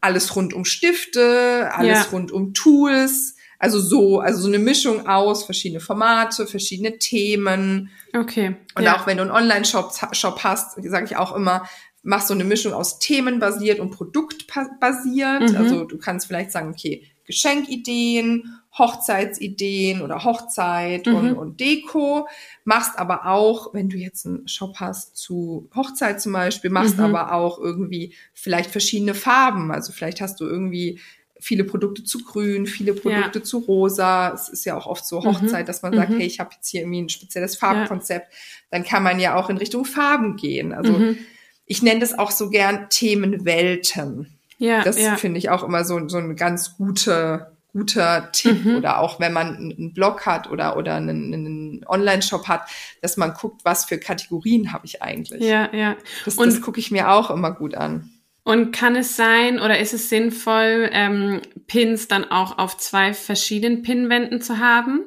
alles rund um Stifte, alles ja. rund um Tools. Also so, also so eine Mischung aus verschiedene Formate, verschiedene Themen. Okay. Und ja. auch wenn du einen Online-Shop Shop hast, sage ich auch immer, mach so eine Mischung aus themenbasiert und produktbasiert. Mhm. Also du kannst vielleicht sagen, okay, Geschenkideen, Hochzeitsideen oder Hochzeit mhm. und, und Deko. Machst aber auch, wenn du jetzt einen Shop hast zu Hochzeit zum Beispiel, machst mhm. aber auch irgendwie vielleicht verschiedene Farben. Also vielleicht hast du irgendwie viele Produkte zu grün, viele Produkte ja. zu rosa. Es ist ja auch oft so mhm. Hochzeit, mhm. dass man sagt, mhm. hey, ich habe jetzt hier irgendwie ein spezielles Farbkonzept. Ja. Dann kann man ja auch in Richtung Farben gehen. Also mhm. ich nenne das auch so gern Themenwelten. Ja, das ja. finde ich auch immer so, so ein ganz guter guter Tipp mhm. oder auch wenn man einen Blog hat oder oder einen, einen Online-Shop hat, dass man guckt, was für Kategorien habe ich eigentlich. Ja, ja. Das, das gucke ich mir auch immer gut an. Und kann es sein oder ist es sinnvoll, ähm, Pins dann auch auf zwei verschiedenen Pinwänden zu haben?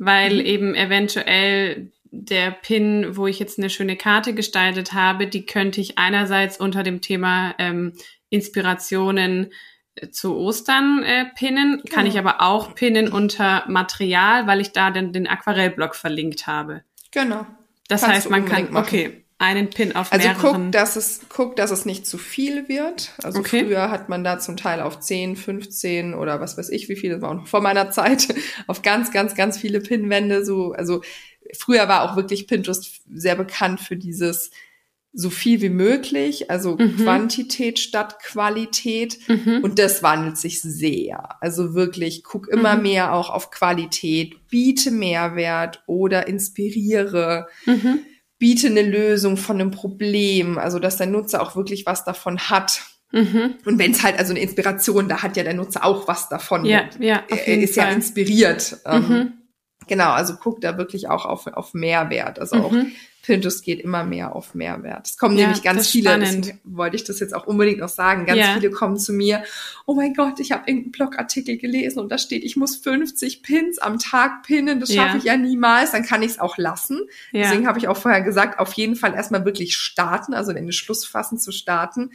weil mhm. eben eventuell der Pin, wo ich jetzt eine schöne Karte gestaltet habe, die könnte ich einerseits unter dem Thema ähm, Inspirationen äh, zu Ostern äh, pinnen, kann ich aber auch pinnen unter Material, weil ich da den, den Aquarellblock verlinkt habe. Genau. Das Kannst heißt, man kann, machen. okay, einen Pin auf also mehreren. Also guck, dass es, guck, dass es nicht zu viel wird. Also okay. früher hat man da zum Teil auf 10, 15 oder was weiß ich, wie viele, das war auch noch vor meiner Zeit, auf ganz, ganz, ganz viele Pinwände so, also früher war auch wirklich Pinterest sehr bekannt für dieses so viel wie möglich, also mhm. Quantität statt Qualität. Mhm. Und das wandelt sich sehr. Also wirklich, guck immer mhm. mehr auch auf Qualität, biete Mehrwert oder inspiriere, mhm. Biete eine Lösung von einem Problem, also dass der Nutzer auch wirklich was davon hat. Mhm. Und wenn es halt also eine Inspiration, da hat ja der Nutzer auch was davon. Ja, ja, er ist Fall. ja inspiriert. Ähm, mhm. Genau, also guck da wirklich auch auf, auf Mehrwert. Also mhm. auch Pinterest geht immer mehr auf Mehrwert. Es kommen ja, nämlich ganz viele, wollte ich das jetzt auch unbedingt noch sagen. Ganz ja. viele kommen zu mir, oh mein Gott, ich habe irgendeinen Blogartikel gelesen und da steht, ich muss 50 Pins am Tag pinnen, das schaffe ja. ich ja niemals, dann kann ich es auch lassen. Deswegen habe ich auch vorher gesagt, auf jeden Fall erstmal wirklich starten, also den Schluss fassen zu starten.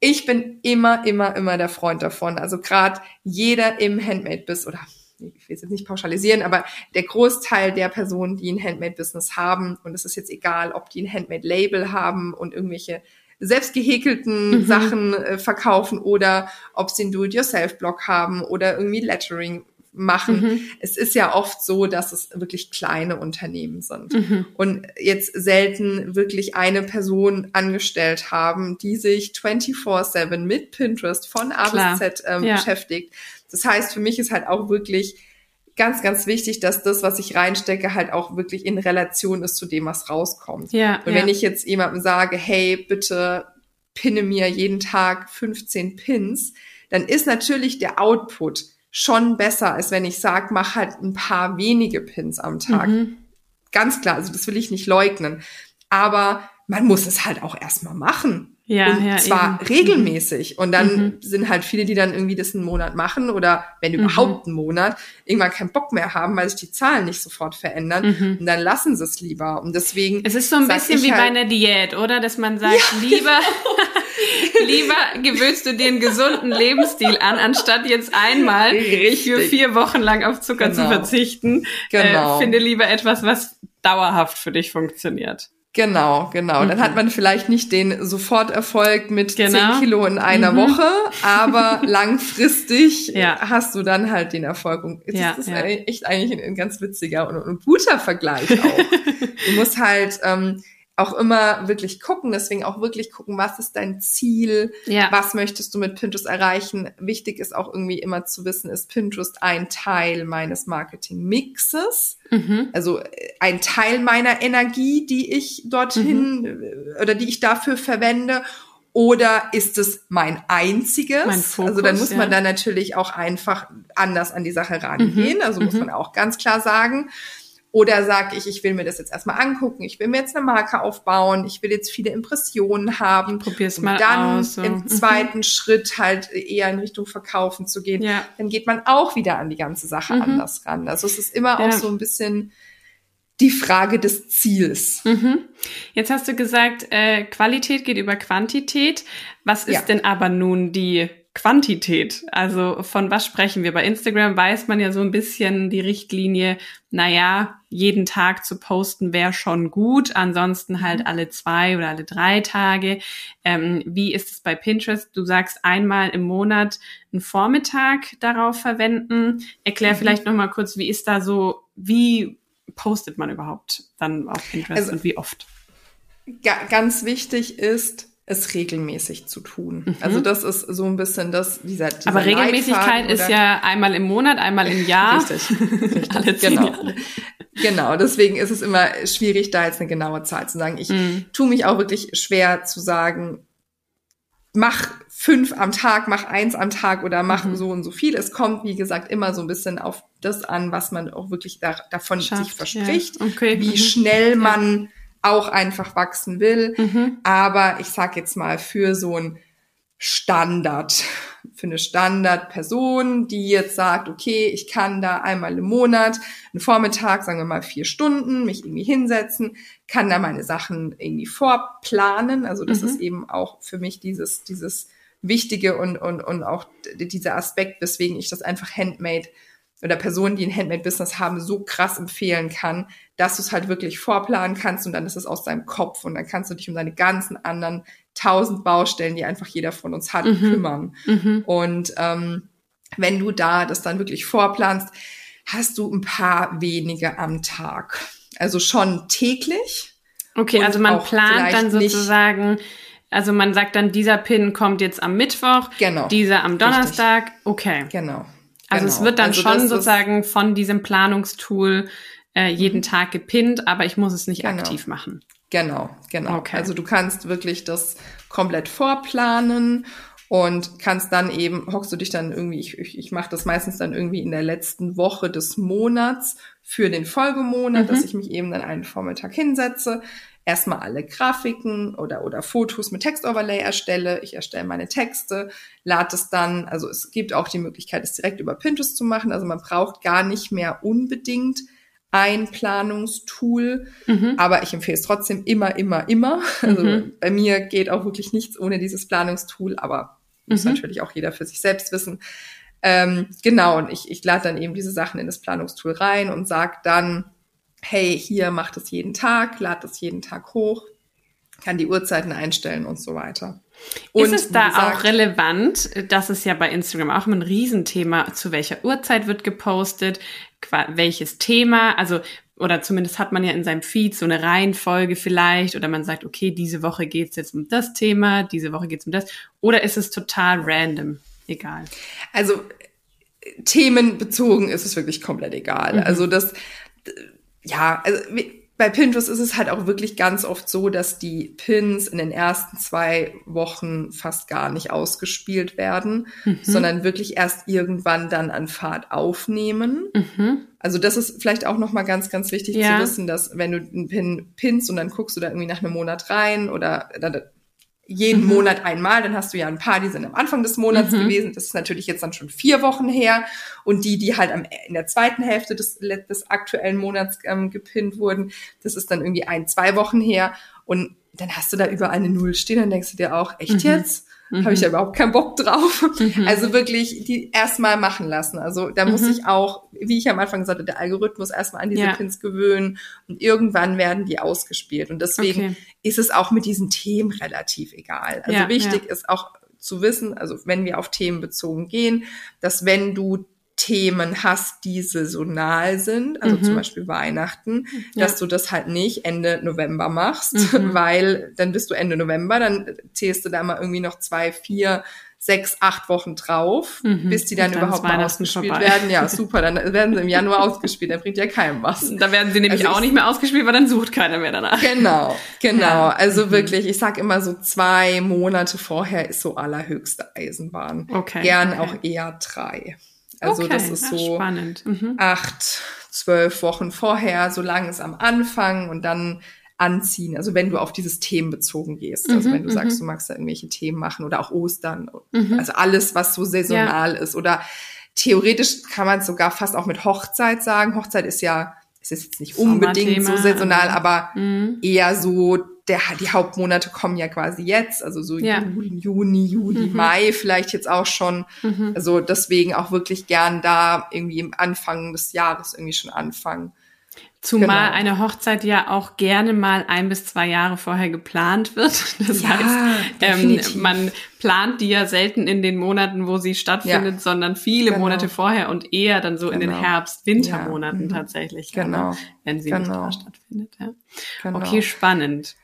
Ich bin immer, immer, immer der Freund davon. Also gerade jeder im Handmade-Biss oder ich will es jetzt nicht pauschalisieren, aber der Großteil der Personen, die ein Handmade-Business haben, und es ist jetzt egal, ob die ein Handmade-Label haben und irgendwelche selbst gehäkelten mhm. Sachen äh, verkaufen oder ob sie einen Do-it-yourself-Blog haben oder irgendwie Lettering machen. Mhm. Es ist ja oft so, dass es wirklich kleine Unternehmen sind mhm. und jetzt selten wirklich eine Person angestellt haben, die sich 24/7 mit Pinterest von A bis Z ähm, ja. beschäftigt das heißt, für mich ist halt auch wirklich ganz, ganz wichtig, dass das, was ich reinstecke, halt auch wirklich in Relation ist zu dem, was rauskommt. Ja, Und wenn ich jetzt jemandem sage, hey, bitte pinne mir jeden Tag 15 Pins, dann ist natürlich der Output schon besser, als wenn ich sage, mach halt ein paar wenige Pins am Tag. Mhm. Ganz klar, also das will ich nicht leugnen. Aber man muss es halt auch erstmal machen. Ja, und ja, zwar eben. regelmäßig. Und dann mhm. sind halt viele, die dann irgendwie das einen Monat machen oder wenn mhm. überhaupt einen Monat, irgendwann keinen Bock mehr haben, weil sich die Zahlen nicht sofort verändern. Mhm. Und dann lassen sie es lieber. Und deswegen. Es ist so ein bisschen wie halt, bei einer Diät, oder? Dass man sagt, ja, lieber, genau. lieber gewöhnst du dir einen gesunden Lebensstil an, anstatt jetzt einmal Richtig. für vier Wochen lang auf Zucker genau. zu verzichten. Genau. Äh, finde lieber etwas, was dauerhaft für dich funktioniert. Genau, genau. Mhm. Dann hat man vielleicht nicht den Soforterfolg mit genau. 10 Kilo in einer mhm. Woche, aber langfristig ja. hast du dann halt den Erfolg. Und jetzt ja, ist das ja. echt eigentlich ein, ein ganz witziger und, und guter Vergleich auch. du musst halt ähm, auch immer wirklich gucken, deswegen auch wirklich gucken, was ist dein Ziel, ja. was möchtest du mit Pinterest erreichen. Wichtig ist auch irgendwie immer zu wissen, ist Pinterest ein Teil meines Marketing-Mixes, mhm. also äh, ein Teil meiner Energie, die ich dorthin mhm. Äh, oder die ich dafür verwende oder ist es mein einziges? Mein Fokus, also dann muss man ja. dann natürlich auch einfach anders an die Sache rangehen. Mhm. Also muss mhm. man auch ganz klar sagen. Oder sage ich, ich will mir das jetzt erstmal angucken, ich will mir jetzt eine Marke aufbauen, ich will jetzt viele Impressionen haben. Probier's mal dann aus. So. im mhm. zweiten Schritt halt eher in Richtung Verkaufen zu gehen. Ja. Dann geht man auch wieder an die ganze Sache mhm. anders ran. Also es ist immer ja. auch so ein bisschen die Frage des Ziels. Mhm. Jetzt hast du gesagt, äh, Qualität geht über Quantität. Was ist ja. denn aber nun die Quantität. Also von was sprechen wir? Bei Instagram weiß man ja so ein bisschen die Richtlinie, naja, jeden Tag zu posten wäre schon gut, ansonsten halt alle zwei oder alle drei Tage. Ähm, wie ist es bei Pinterest? Du sagst einmal im Monat einen Vormittag darauf verwenden. Erklär mhm. vielleicht nochmal kurz, wie ist da so, wie postet man überhaupt dann auf Pinterest also, und wie oft? Ganz wichtig ist, es regelmäßig zu tun. Mhm. Also das ist so ein bisschen das, dieser, dieser Aber Regelmäßigkeit ist ja einmal im Monat, einmal im Jahr. Richtig. Richtig. Alle genau. Jahre. Genau, deswegen ist es immer schwierig, da jetzt eine genaue Zahl zu sagen. Ich mhm. tue mich auch wirklich schwer zu sagen, mach fünf am Tag, mach eins am Tag oder mach mhm. so und so viel. Es kommt, wie gesagt, immer so ein bisschen auf das an, was man auch wirklich da, davon Schafft, sich verspricht, ja. okay. wie mhm. schnell man auch einfach wachsen will. Mhm. Aber ich sag jetzt mal, für so ein Standard, für eine Standardperson, die jetzt sagt, okay, ich kann da einmal im Monat, einen Vormittag, sagen wir mal vier Stunden, mich irgendwie hinsetzen, kann da meine Sachen irgendwie vorplanen. Also das mhm. ist eben auch für mich dieses, dieses Wichtige und, und, und auch dieser Aspekt, weswegen ich das einfach Handmade oder Personen, die ein Handmade-Business haben, so krass empfehlen kann, dass du es halt wirklich vorplanen kannst und dann ist es aus deinem Kopf und dann kannst du dich um deine ganzen anderen tausend Baustellen, die einfach jeder von uns hat, mhm. kümmern. Mhm. Und ähm, wenn du da das dann wirklich vorplanst, hast du ein paar wenige am Tag. Also schon täglich. Okay, also man plant dann sozusagen, also man sagt dann, dieser Pin kommt jetzt am Mittwoch, genau, dieser am Donnerstag. Richtig. Okay. Genau. Also genau. es wird dann also schon sozusagen von diesem Planungstool äh, jeden mhm. Tag gepinnt, aber ich muss es nicht genau. aktiv machen. Genau, genau. Okay. Also du kannst wirklich das komplett vorplanen und kannst dann eben, hockst du dich dann irgendwie, ich, ich, ich mache das meistens dann irgendwie in der letzten Woche des Monats für den Folgemonat, mhm. dass ich mich eben dann einen Vormittag hinsetze, erstmal alle Grafiken oder, oder Fotos mit Textoverlay erstelle. Ich erstelle meine Texte, lade es dann, also es gibt auch die Möglichkeit, es direkt über Pinterest zu machen. Also man braucht gar nicht mehr unbedingt ein Planungstool, mhm. aber ich empfehle es trotzdem immer, immer, immer. Also mhm. bei mir geht auch wirklich nichts ohne dieses Planungstool, aber muss mhm. natürlich auch jeder für sich selbst wissen. Ähm, genau, und ich, ich lade dann eben diese Sachen in das Planungstool rein und sage dann, hey, hier macht es jeden Tag, lad es jeden Tag hoch, kann die Uhrzeiten einstellen und so weiter. Und ist es da gesagt, auch relevant, das ist ja bei Instagram auch immer ein Riesenthema, zu welcher Uhrzeit wird gepostet, welches Thema, also oder zumindest hat man ja in seinem Feed so eine Reihenfolge vielleicht oder man sagt, okay, diese Woche geht's jetzt um das Thema, diese Woche geht's um das oder ist es total random, egal? Also themenbezogen ist es wirklich komplett egal. Mhm. Also das ja, also bei Pinterest ist es halt auch wirklich ganz oft so, dass die Pins in den ersten zwei Wochen fast gar nicht ausgespielt werden, mhm. sondern wirklich erst irgendwann dann an Fahrt aufnehmen. Mhm. Also das ist vielleicht auch noch mal ganz, ganz wichtig ja. zu wissen, dass wenn du einen Pin pinst und dann guckst du da irgendwie nach einem Monat rein oder jeden mhm. Monat einmal, dann hast du ja ein paar, die sind am Anfang des Monats mhm. gewesen. Das ist natürlich jetzt dann schon vier Wochen her. Und die, die halt am, in der zweiten Hälfte des, des aktuellen Monats ähm, gepinnt wurden, das ist dann irgendwie ein, zwei Wochen her. Und dann hast du da überall eine Null stehen, dann denkst du dir auch, echt mhm. jetzt? Mhm. habe ich ja überhaupt keinen Bock drauf. Mhm. Also wirklich die erstmal machen lassen. Also da muss mhm. ich auch, wie ich am Anfang sagte, der Algorithmus erstmal an diese ja. Pins gewöhnen und irgendwann werden die ausgespielt. Und deswegen okay. ist es auch mit diesen Themen relativ egal. Also ja, wichtig ja. ist auch zu wissen, also wenn wir auf Themen bezogen gehen, dass wenn du Themen hast, die saisonal sind, also mhm. zum Beispiel Weihnachten, ja. dass du das halt nicht Ende November machst, mhm. weil dann bist du Ende November, dann zählst du da mal irgendwie noch zwei, vier, sechs, acht Wochen drauf, mhm. bis die dann, dann überhaupt mal ausgespielt vorbei. werden. Ja, super, dann werden sie im Januar ausgespielt, dann bringt ja keinem was. Da werden sie nämlich also auch nicht mehr ausgespielt, weil dann sucht keiner mehr danach. Genau, genau. Ja. Also mhm. wirklich, ich sag immer so zwei Monate vorher ist so allerhöchste Eisenbahn. Okay. Gern okay. auch eher drei. Also okay, das ist so spannend. Mhm. acht, zwölf Wochen vorher, so lange ist am Anfang und dann anziehen. Also wenn du auf dieses Themen bezogen gehst. Also mhm, wenn du sagst, mhm. du magst da irgendwelche Themen machen oder auch Ostern. Mhm. Also alles, was so saisonal ja. ist. Oder theoretisch kann man es sogar fast auch mit Hochzeit sagen. Hochzeit ist ja, es ist jetzt nicht unbedingt so saisonal, aber mhm. eher so der, die Hauptmonate kommen ja quasi jetzt, also so ja. Juni, Juni, Juli, mhm. Mai vielleicht jetzt auch schon. Mhm. Also deswegen auch wirklich gern da irgendwie im Anfang des Jahres irgendwie schon anfangen. Zumal genau. eine Hochzeit ja auch gerne mal ein bis zwei Jahre vorher geplant wird. Das ja, heißt, ähm, man plant die ja selten in den Monaten, wo sie stattfindet, ja. sondern viele genau. Monate vorher und eher dann so genau. in den genau. Herbst-Wintermonaten ja. Mhm. tatsächlich. Genau. Wenn sie genau. nicht da stattfindet. Ja. Genau. Okay, spannend.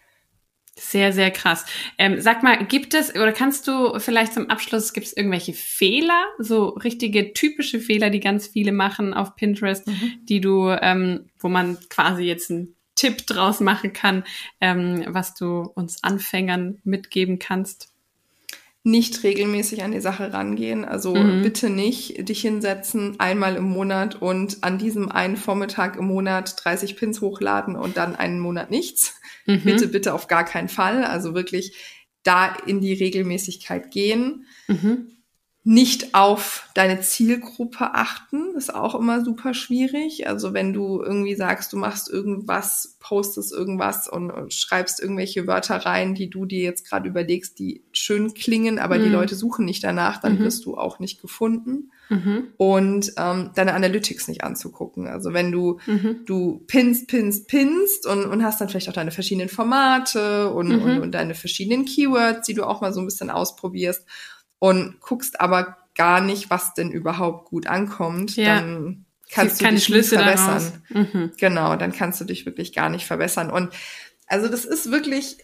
Sehr, sehr krass. Ähm, sag mal, gibt es oder kannst du vielleicht zum Abschluss, gibt es irgendwelche Fehler, so richtige typische Fehler, die ganz viele machen auf Pinterest, mhm. die du, ähm, wo man quasi jetzt einen Tipp draus machen kann, ähm, was du uns Anfängern mitgeben kannst? Nicht regelmäßig an die Sache rangehen. Also mhm. bitte nicht dich hinsetzen einmal im Monat und an diesem einen Vormittag im Monat 30 Pins hochladen und dann einen Monat nichts. Mhm. Bitte, bitte auf gar keinen Fall. Also wirklich da in die Regelmäßigkeit gehen. Mhm nicht auf deine Zielgruppe achten, ist auch immer super schwierig. Also wenn du irgendwie sagst, du machst irgendwas, postest irgendwas und, und schreibst irgendwelche Wörter rein, die du dir jetzt gerade überlegst, die schön klingen, aber mhm. die Leute suchen nicht danach, dann mhm. wirst du auch nicht gefunden. Mhm. Und ähm, deine Analytics nicht anzugucken. Also wenn du mhm. du pinst, pinst, pinst und, und hast dann vielleicht auch deine verschiedenen Formate und, und, mhm. und deine verschiedenen Keywords, die du auch mal so ein bisschen ausprobierst und guckst aber gar nicht, was denn überhaupt gut ankommt, ja. dann kannst du dich nicht verbessern. Mhm. Genau, dann kannst du dich wirklich gar nicht verbessern. Und also das ist wirklich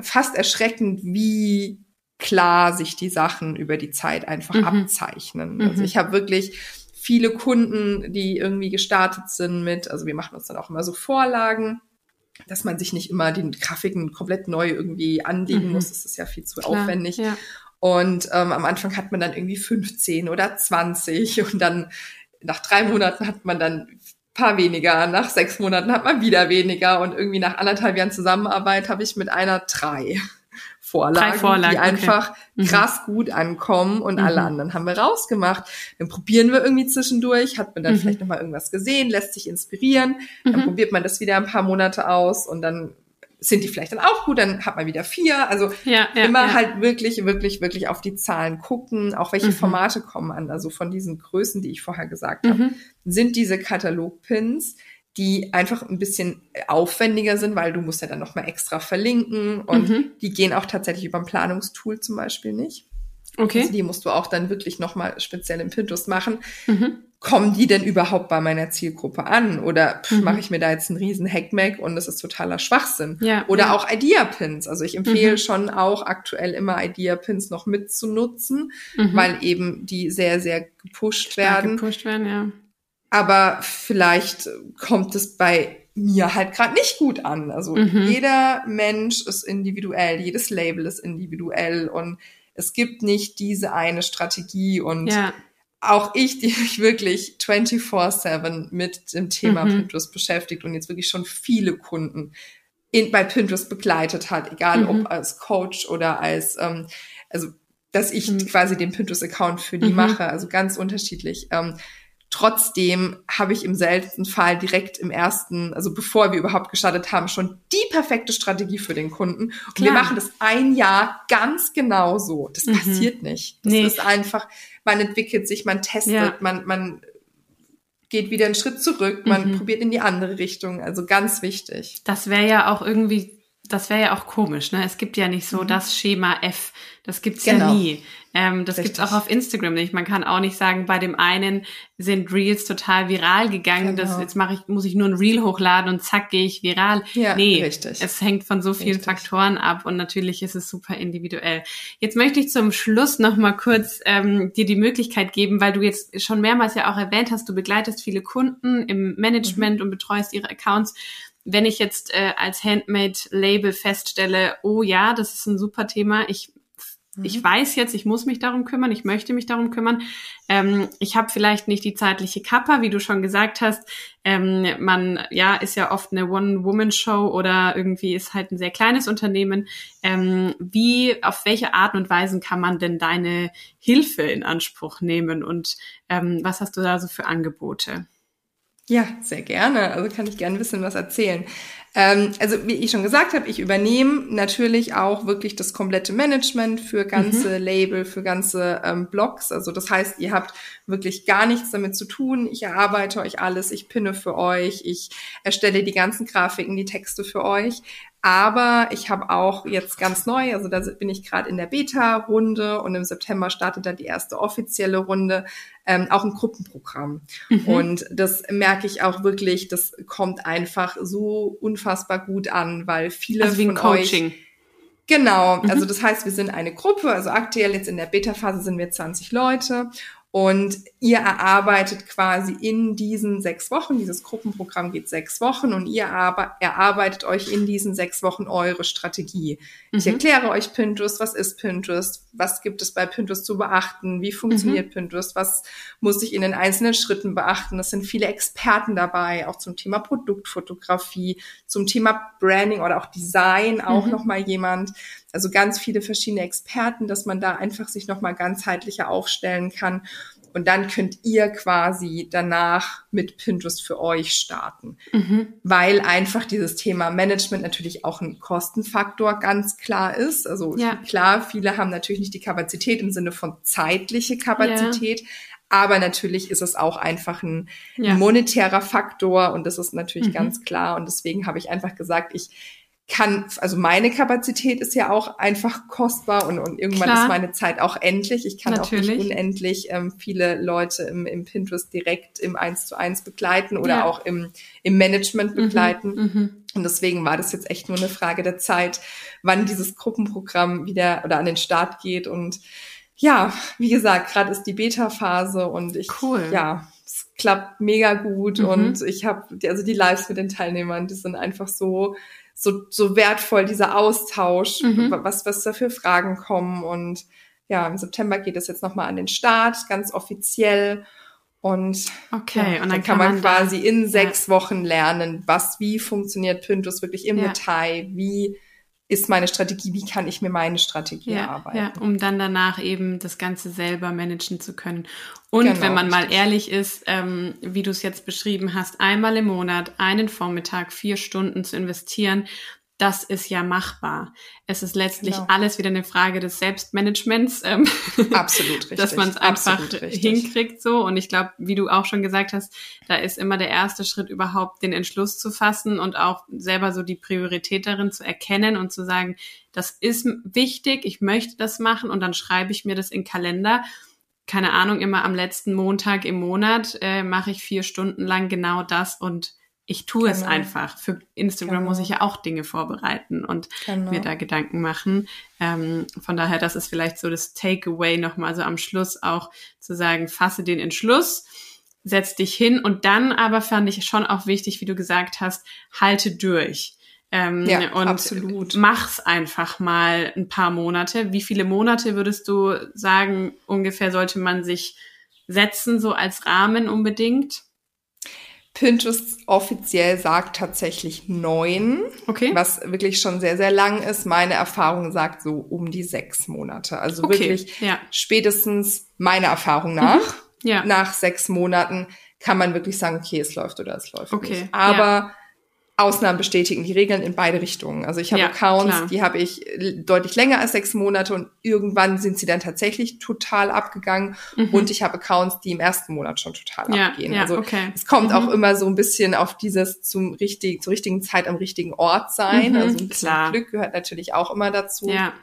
fast erschreckend, wie klar sich die Sachen über die Zeit einfach mhm. abzeichnen. Also mhm. ich habe wirklich viele Kunden, die irgendwie gestartet sind mit, also wir machen uns dann auch immer so Vorlagen, dass man sich nicht immer den Grafiken komplett neu irgendwie anlegen mhm. muss. Das ist ja viel zu Klar, aufwendig. Ja. Und ähm, am Anfang hat man dann irgendwie 15 oder 20 und dann nach drei Monaten hat man dann paar weniger, nach sechs Monaten hat man wieder weniger und irgendwie nach anderthalb Jahren Zusammenarbeit habe ich mit einer drei Vorlagen, Vorlagen die einfach okay. Mhm. krass gut ankommen und mhm. alle anderen haben wir rausgemacht. Dann probieren wir irgendwie zwischendurch, hat man dann mhm. vielleicht nochmal irgendwas gesehen, lässt sich inspirieren, dann mhm. probiert man das wieder ein paar Monate aus und dann sind die vielleicht dann auch gut, dann hat man wieder vier. Also ja, ja, immer ja. halt wirklich, wirklich, wirklich auf die Zahlen gucken, auch welche mhm. Formate kommen an. Also von diesen Größen, die ich vorher gesagt mhm. habe, sind diese Katalogpins, die einfach ein bisschen aufwendiger sind, weil du musst ja dann nochmal extra verlinken und mhm. die gehen auch tatsächlich über ein Planungstool zum Beispiel nicht. Okay. Also die musst du auch dann wirklich nochmal speziell im Pinterest machen. Mhm kommen die denn überhaupt bei meiner Zielgruppe an? Oder mhm. mache ich mir da jetzt einen riesen Hackmack und das ist totaler Schwachsinn? Ja, Oder ja. auch Idea-Pins. Also ich empfehle mhm. schon auch aktuell immer Idea-Pins noch mitzunutzen, mhm. weil eben die sehr, sehr gepusht Stark werden. Gepusht werden, ja. Aber vielleicht kommt es bei mir halt gerade nicht gut an. Also mhm. jeder Mensch ist individuell, jedes Label ist individuell und es gibt nicht diese eine Strategie und ja auch ich, die mich wirklich 24-7 mit dem Thema mhm. Pinterest beschäftigt und jetzt wirklich schon viele Kunden in, bei Pinterest begleitet hat, egal mhm. ob als Coach oder als, ähm, also dass ich mhm. quasi den Pinterest-Account für die mhm. mache, also ganz unterschiedlich. Ähm, trotzdem habe ich im seltensten Fall direkt im ersten, also bevor wir überhaupt gestartet haben, schon die perfekte Strategie für den Kunden. Und Klar. wir machen das ein Jahr ganz genau so. Das mhm. passiert nicht. Das nee. ist einfach, man entwickelt sich, man testet, ja. man, man geht wieder einen Schritt zurück, man mhm. probiert in die andere Richtung. Also ganz wichtig. Das wäre ja auch irgendwie, das wäre ja auch komisch, ne? Es gibt ja nicht so mhm. das Schema F. Das gibt's genau. ja nie. Ähm, das Richtig. gibt's auch auf Instagram nicht. Man kann auch nicht sagen, bei dem einen sind Reels total viral gegangen. Genau. Das jetzt mache ich, muss ich nur ein Reel hochladen und zack gehe ich viral. Ja, nee, richtig. es hängt von so vielen richtig. Faktoren ab und natürlich ist es super individuell. Jetzt möchte ich zum Schluss noch mal kurz ähm, dir die Möglichkeit geben, weil du jetzt schon mehrmals ja auch erwähnt hast, du begleitest viele Kunden im Management mhm. und betreust ihre Accounts wenn ich jetzt äh, als Handmade-Label feststelle, oh ja, das ist ein super Thema, ich ich mhm. weiß jetzt, ich muss mich darum kümmern, ich möchte mich darum kümmern. Ähm, ich habe vielleicht nicht die zeitliche Kappa, wie du schon gesagt hast. Ähm, man ja ist ja oft eine One-Woman-Show oder irgendwie ist halt ein sehr kleines Unternehmen. Ähm, wie, auf welche Art und Weise kann man denn deine Hilfe in Anspruch nehmen und ähm, was hast du da so für Angebote? Ja, sehr gerne. Also kann ich gerne ein bisschen was erzählen. Ähm, also wie ich schon gesagt habe, ich übernehme natürlich auch wirklich das komplette Management für ganze mhm. Label, für ganze ähm, Blogs. Also das heißt, ihr habt wirklich gar nichts damit zu tun. Ich erarbeite euch alles, ich pinne für euch, ich erstelle die ganzen Grafiken, die Texte für euch. Aber ich habe auch jetzt ganz neu, also da bin ich gerade in der Beta-Runde und im September startet dann die erste offizielle Runde, ähm, auch ein Gruppenprogramm. Mhm. Und das merke ich auch wirklich, das kommt einfach so unfassbar gut an, weil viele also wie ein von Coaching. euch Genau, mhm. also das heißt, wir sind eine Gruppe, also aktuell jetzt in der Beta-Phase sind wir 20 Leute Und ihr erarbeitet quasi in diesen sechs Wochen, dieses Gruppenprogramm geht sechs Wochen und ihr erarbeitet euch in diesen sechs Wochen eure Strategie. Mhm. Ich erkläre euch Pinterest, was ist Pinterest, was gibt es bei Pinterest zu beachten, wie funktioniert mhm. Pinterest, was muss ich in den einzelnen Schritten beachten. Es sind viele Experten dabei, auch zum Thema Produktfotografie, zum Thema Branding oder auch Design auch mhm. nochmal jemand also ganz viele verschiedene Experten, dass man da einfach sich nochmal ganzheitlicher aufstellen kann. Und dann könnt ihr quasi danach mit Pinterest für euch starten. Mhm. Weil einfach dieses Thema Management natürlich auch ein Kostenfaktor ganz klar ist. Also ja. klar, viele haben natürlich nicht die Kapazität im Sinne von zeitliche Kapazität. Ja. Aber natürlich ist es auch einfach ein ja. monetärer Faktor und das ist natürlich mhm. ganz klar. Und deswegen habe ich einfach gesagt, ich kann, also meine Kapazität ist ja auch einfach kostbar und, und irgendwann Klar. ist meine Zeit auch endlich. Ich kann Natürlich. auch nicht unendlich ähm, viele Leute im, im Pinterest direkt im Eins zu eins begleiten oder ja. auch im, im Management mhm, begleiten. Mhm, und deswegen war das jetzt echt nur eine Frage der Zeit, wann dieses Gruppenprogramm wieder oder an den Start geht. Und ja, wie gesagt, gerade ist die Beta-Phase und ich, cool. ja, es klappt mega gut mhm. und ich habe, also die Lives mit den Teilnehmern, die sind einfach so so, so wertvoll, dieser Austausch, mhm. was, was da für Fragen kommen. Und ja, im September geht es jetzt nochmal an den Start, ganz offiziell. Und, okay, ja, und dann, dann kann, man, man quasi in sechs ja. Wochen lernen, was, wie funktioniert Pinterest wirklich im ja. Detail, wie ist meine Strategie, wie kann ich mir meine Strategie ja, erarbeiten. Ja, um dann danach eben das Ganze selber managen zu können. Und genau, wenn man richtig. mal ehrlich ist, ähm, wie du es jetzt beschrieben hast, einmal im Monat einen Vormittag vier Stunden zu investieren, das ist ja machbar. Es ist letztlich genau. alles wieder eine Frage des Selbstmanagements. Ähm, Absolut richtig. Dass man es einfach hinkriegt so. Und ich glaube, wie du auch schon gesagt hast, da ist immer der erste Schritt überhaupt, den Entschluss zu fassen und auch selber so die Priorität darin zu erkennen und zu sagen, das ist wichtig, ich möchte das machen und dann schreibe ich mir das in Kalender keine Ahnung, immer am letzten Montag im Monat äh, mache ich vier Stunden lang genau das und ich tue genau. es einfach. Für Instagram genau. muss ich ja auch Dinge vorbereiten und genau. mir da Gedanken machen. Ähm, von daher, das ist vielleicht so das Takeaway nochmal so am Schluss auch zu sagen, fasse den Entschluss, setz dich hin und dann aber fand ich schon auch wichtig, wie du gesagt hast, halte durch. Ähm, ja, und absolut. mach's einfach mal ein paar Monate. Wie viele Monate würdest du sagen, ungefähr sollte man sich setzen, so als Rahmen unbedingt? Pinterest offiziell sagt tatsächlich neun, okay. was wirklich schon sehr, sehr lang ist. Meine Erfahrung sagt so um die sechs Monate. Also okay. wirklich ja. spätestens meiner Erfahrung nach, mhm. ja. nach sechs Monaten kann man wirklich sagen, okay, es läuft oder es läuft okay. nicht. Aber ja. Ausnahmen bestätigen die Regeln in beide Richtungen. Also ich habe ja, Accounts, klar. die habe ich deutlich länger als sechs Monate und irgendwann sind sie dann tatsächlich total abgegangen. Mhm. Und ich habe Accounts, die im ersten Monat schon total ja, abgehen. Ja, also okay. es kommt mhm. auch immer so ein bisschen auf dieses zum richtigen, zur richtigen Zeit am richtigen Ort sein. Mhm, also ein bisschen klar. Glück gehört natürlich auch immer dazu. Ja.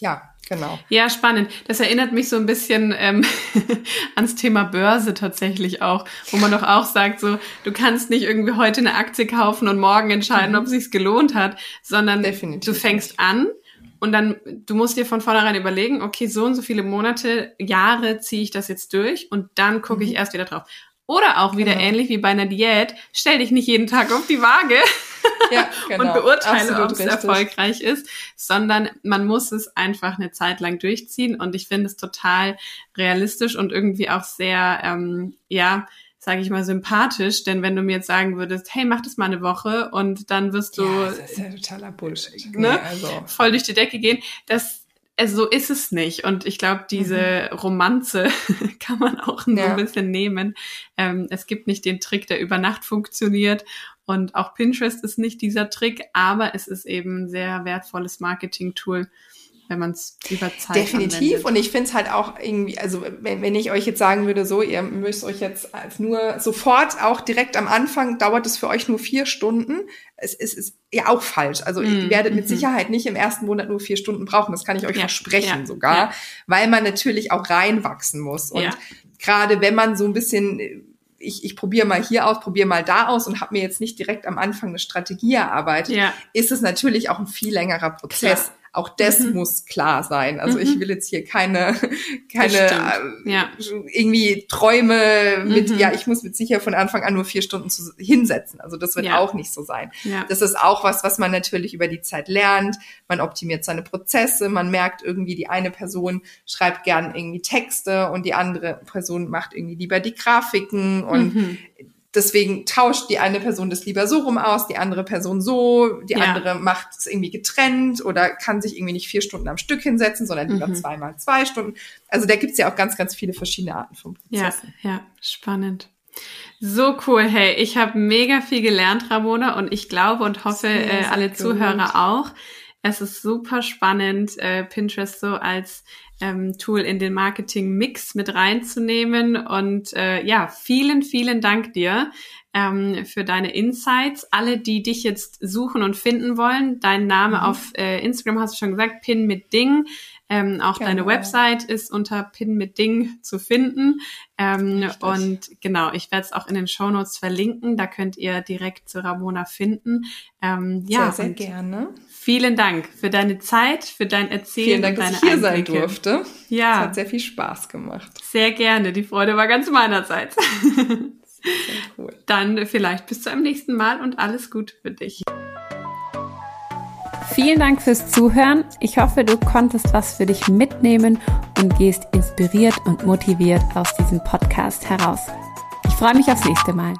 Ja, Genau. Ja, spannend. Das erinnert mich so ein bisschen ähm, ans Thema Börse tatsächlich auch, wo man doch auch sagt, so du kannst nicht irgendwie heute eine Aktie kaufen und morgen entscheiden, mhm. ob sich's gelohnt hat, sondern Definitiv du fängst an und dann du musst dir von vornherein überlegen, okay, so und so viele Monate, Jahre ziehe ich das jetzt durch und dann gucke mhm. ich erst wieder drauf. Oder auch wieder genau. ähnlich wie bei einer Diät, stell dich nicht jeden Tag auf die Waage ja, genau. und beurteile, ob es erfolgreich ist, sondern man muss es einfach eine Zeit lang durchziehen. Und ich finde es total realistisch und irgendwie auch sehr, ähm, ja, sage ich mal, sympathisch, denn wenn du mir jetzt sagen würdest, hey, mach das mal eine Woche und dann wirst du ja, das ist ja totaler Bullshit. Ne, nee, also. voll durch die Decke gehen, das also so ist es nicht. Und ich glaube, diese mhm. Romanze kann man auch ja. so ein bisschen nehmen. Ähm, es gibt nicht den Trick, der über Nacht funktioniert. Und auch Pinterest ist nicht dieser Trick, aber es ist eben ein sehr wertvolles Marketing-Tool, wenn man es über Zeit Definitiv. Anwendet. Und ich finde es halt auch irgendwie, also wenn, wenn ich euch jetzt sagen würde, so, ihr müsst euch jetzt nur sofort, auch direkt am Anfang, dauert es für euch nur vier Stunden. Es, es ist ja auch falsch. Also mm, ihr werdet mit mhm. Sicherheit nicht im ersten Monat nur vier Stunden brauchen. Das kann ich euch ja, versprechen ja, sogar, ja. weil man natürlich auch reinwachsen muss. Und gerade wenn man so ein bisschen ich, ich probiere mal hier aus, probiere mal da aus und habe mir jetzt nicht direkt am Anfang eine Strategie erarbeitet, ja. ist es natürlich auch ein viel längerer Prozess. Klar Auch das mhm. muss klar sein. Also mhm. ich will jetzt hier keine, keine äh, ja. irgendwie Träume mit, mhm. ja, ich muss mit sicher von Anfang an nur vier Stunden zu, hinsetzen. Also das wird ja. auch nicht so sein. Ja. Das ist auch was, was man natürlich über die Zeit lernt. Man optimiert seine Prozesse, man merkt irgendwie, die eine Person schreibt gern irgendwie Texte und die andere Person macht irgendwie lieber die Grafiken und mhm. Deswegen tauscht die eine Person das lieber so rum aus, die andere Person so, die ja. andere macht es irgendwie getrennt oder kann sich irgendwie nicht vier Stunden am Stück hinsetzen, sondern lieber mhm. zweimal zwei Stunden. Also da gibt's ja auch ganz, ganz viele verschiedene Arten von Prozessen. Ja, ja, spannend. So cool, hey, ich habe mega viel gelernt, Ramona, und ich glaube und hoffe, äh, alle gut. Zuhörer auch. Es ist super spannend, äh, Pinterest so als ähm, Tool in den Marketing-Mix mit reinzunehmen. Und äh, ja, vielen, vielen Dank dir ähm, für deine Insights. Alle, die dich jetzt suchen und finden wollen, dein Name mhm. auf äh, Instagram hast du schon gesagt, Pin mit Ding. Ähm, auch genau. deine Website ist unter Pin mit Ding zu finden. Ähm, und genau, ich werde es auch in den Show Notes verlinken. Da könnt ihr direkt zu Ramona finden. Ähm, ja, sehr, sehr gerne. Vielen Dank für deine Zeit, für dein Erzählen. Vielen Dank, dass ich hier Einblicke. sein durfte. Ja. Es hat sehr viel Spaß gemacht. Sehr gerne. Die Freude war ganz meinerseits. Sehr cool. Dann vielleicht bis zu einem nächsten Mal und alles Gute für dich. Vielen Dank fürs Zuhören. Ich hoffe, du konntest was für dich mitnehmen und gehst inspiriert und motiviert aus diesem Podcast heraus. Ich freue mich aufs nächste Mal.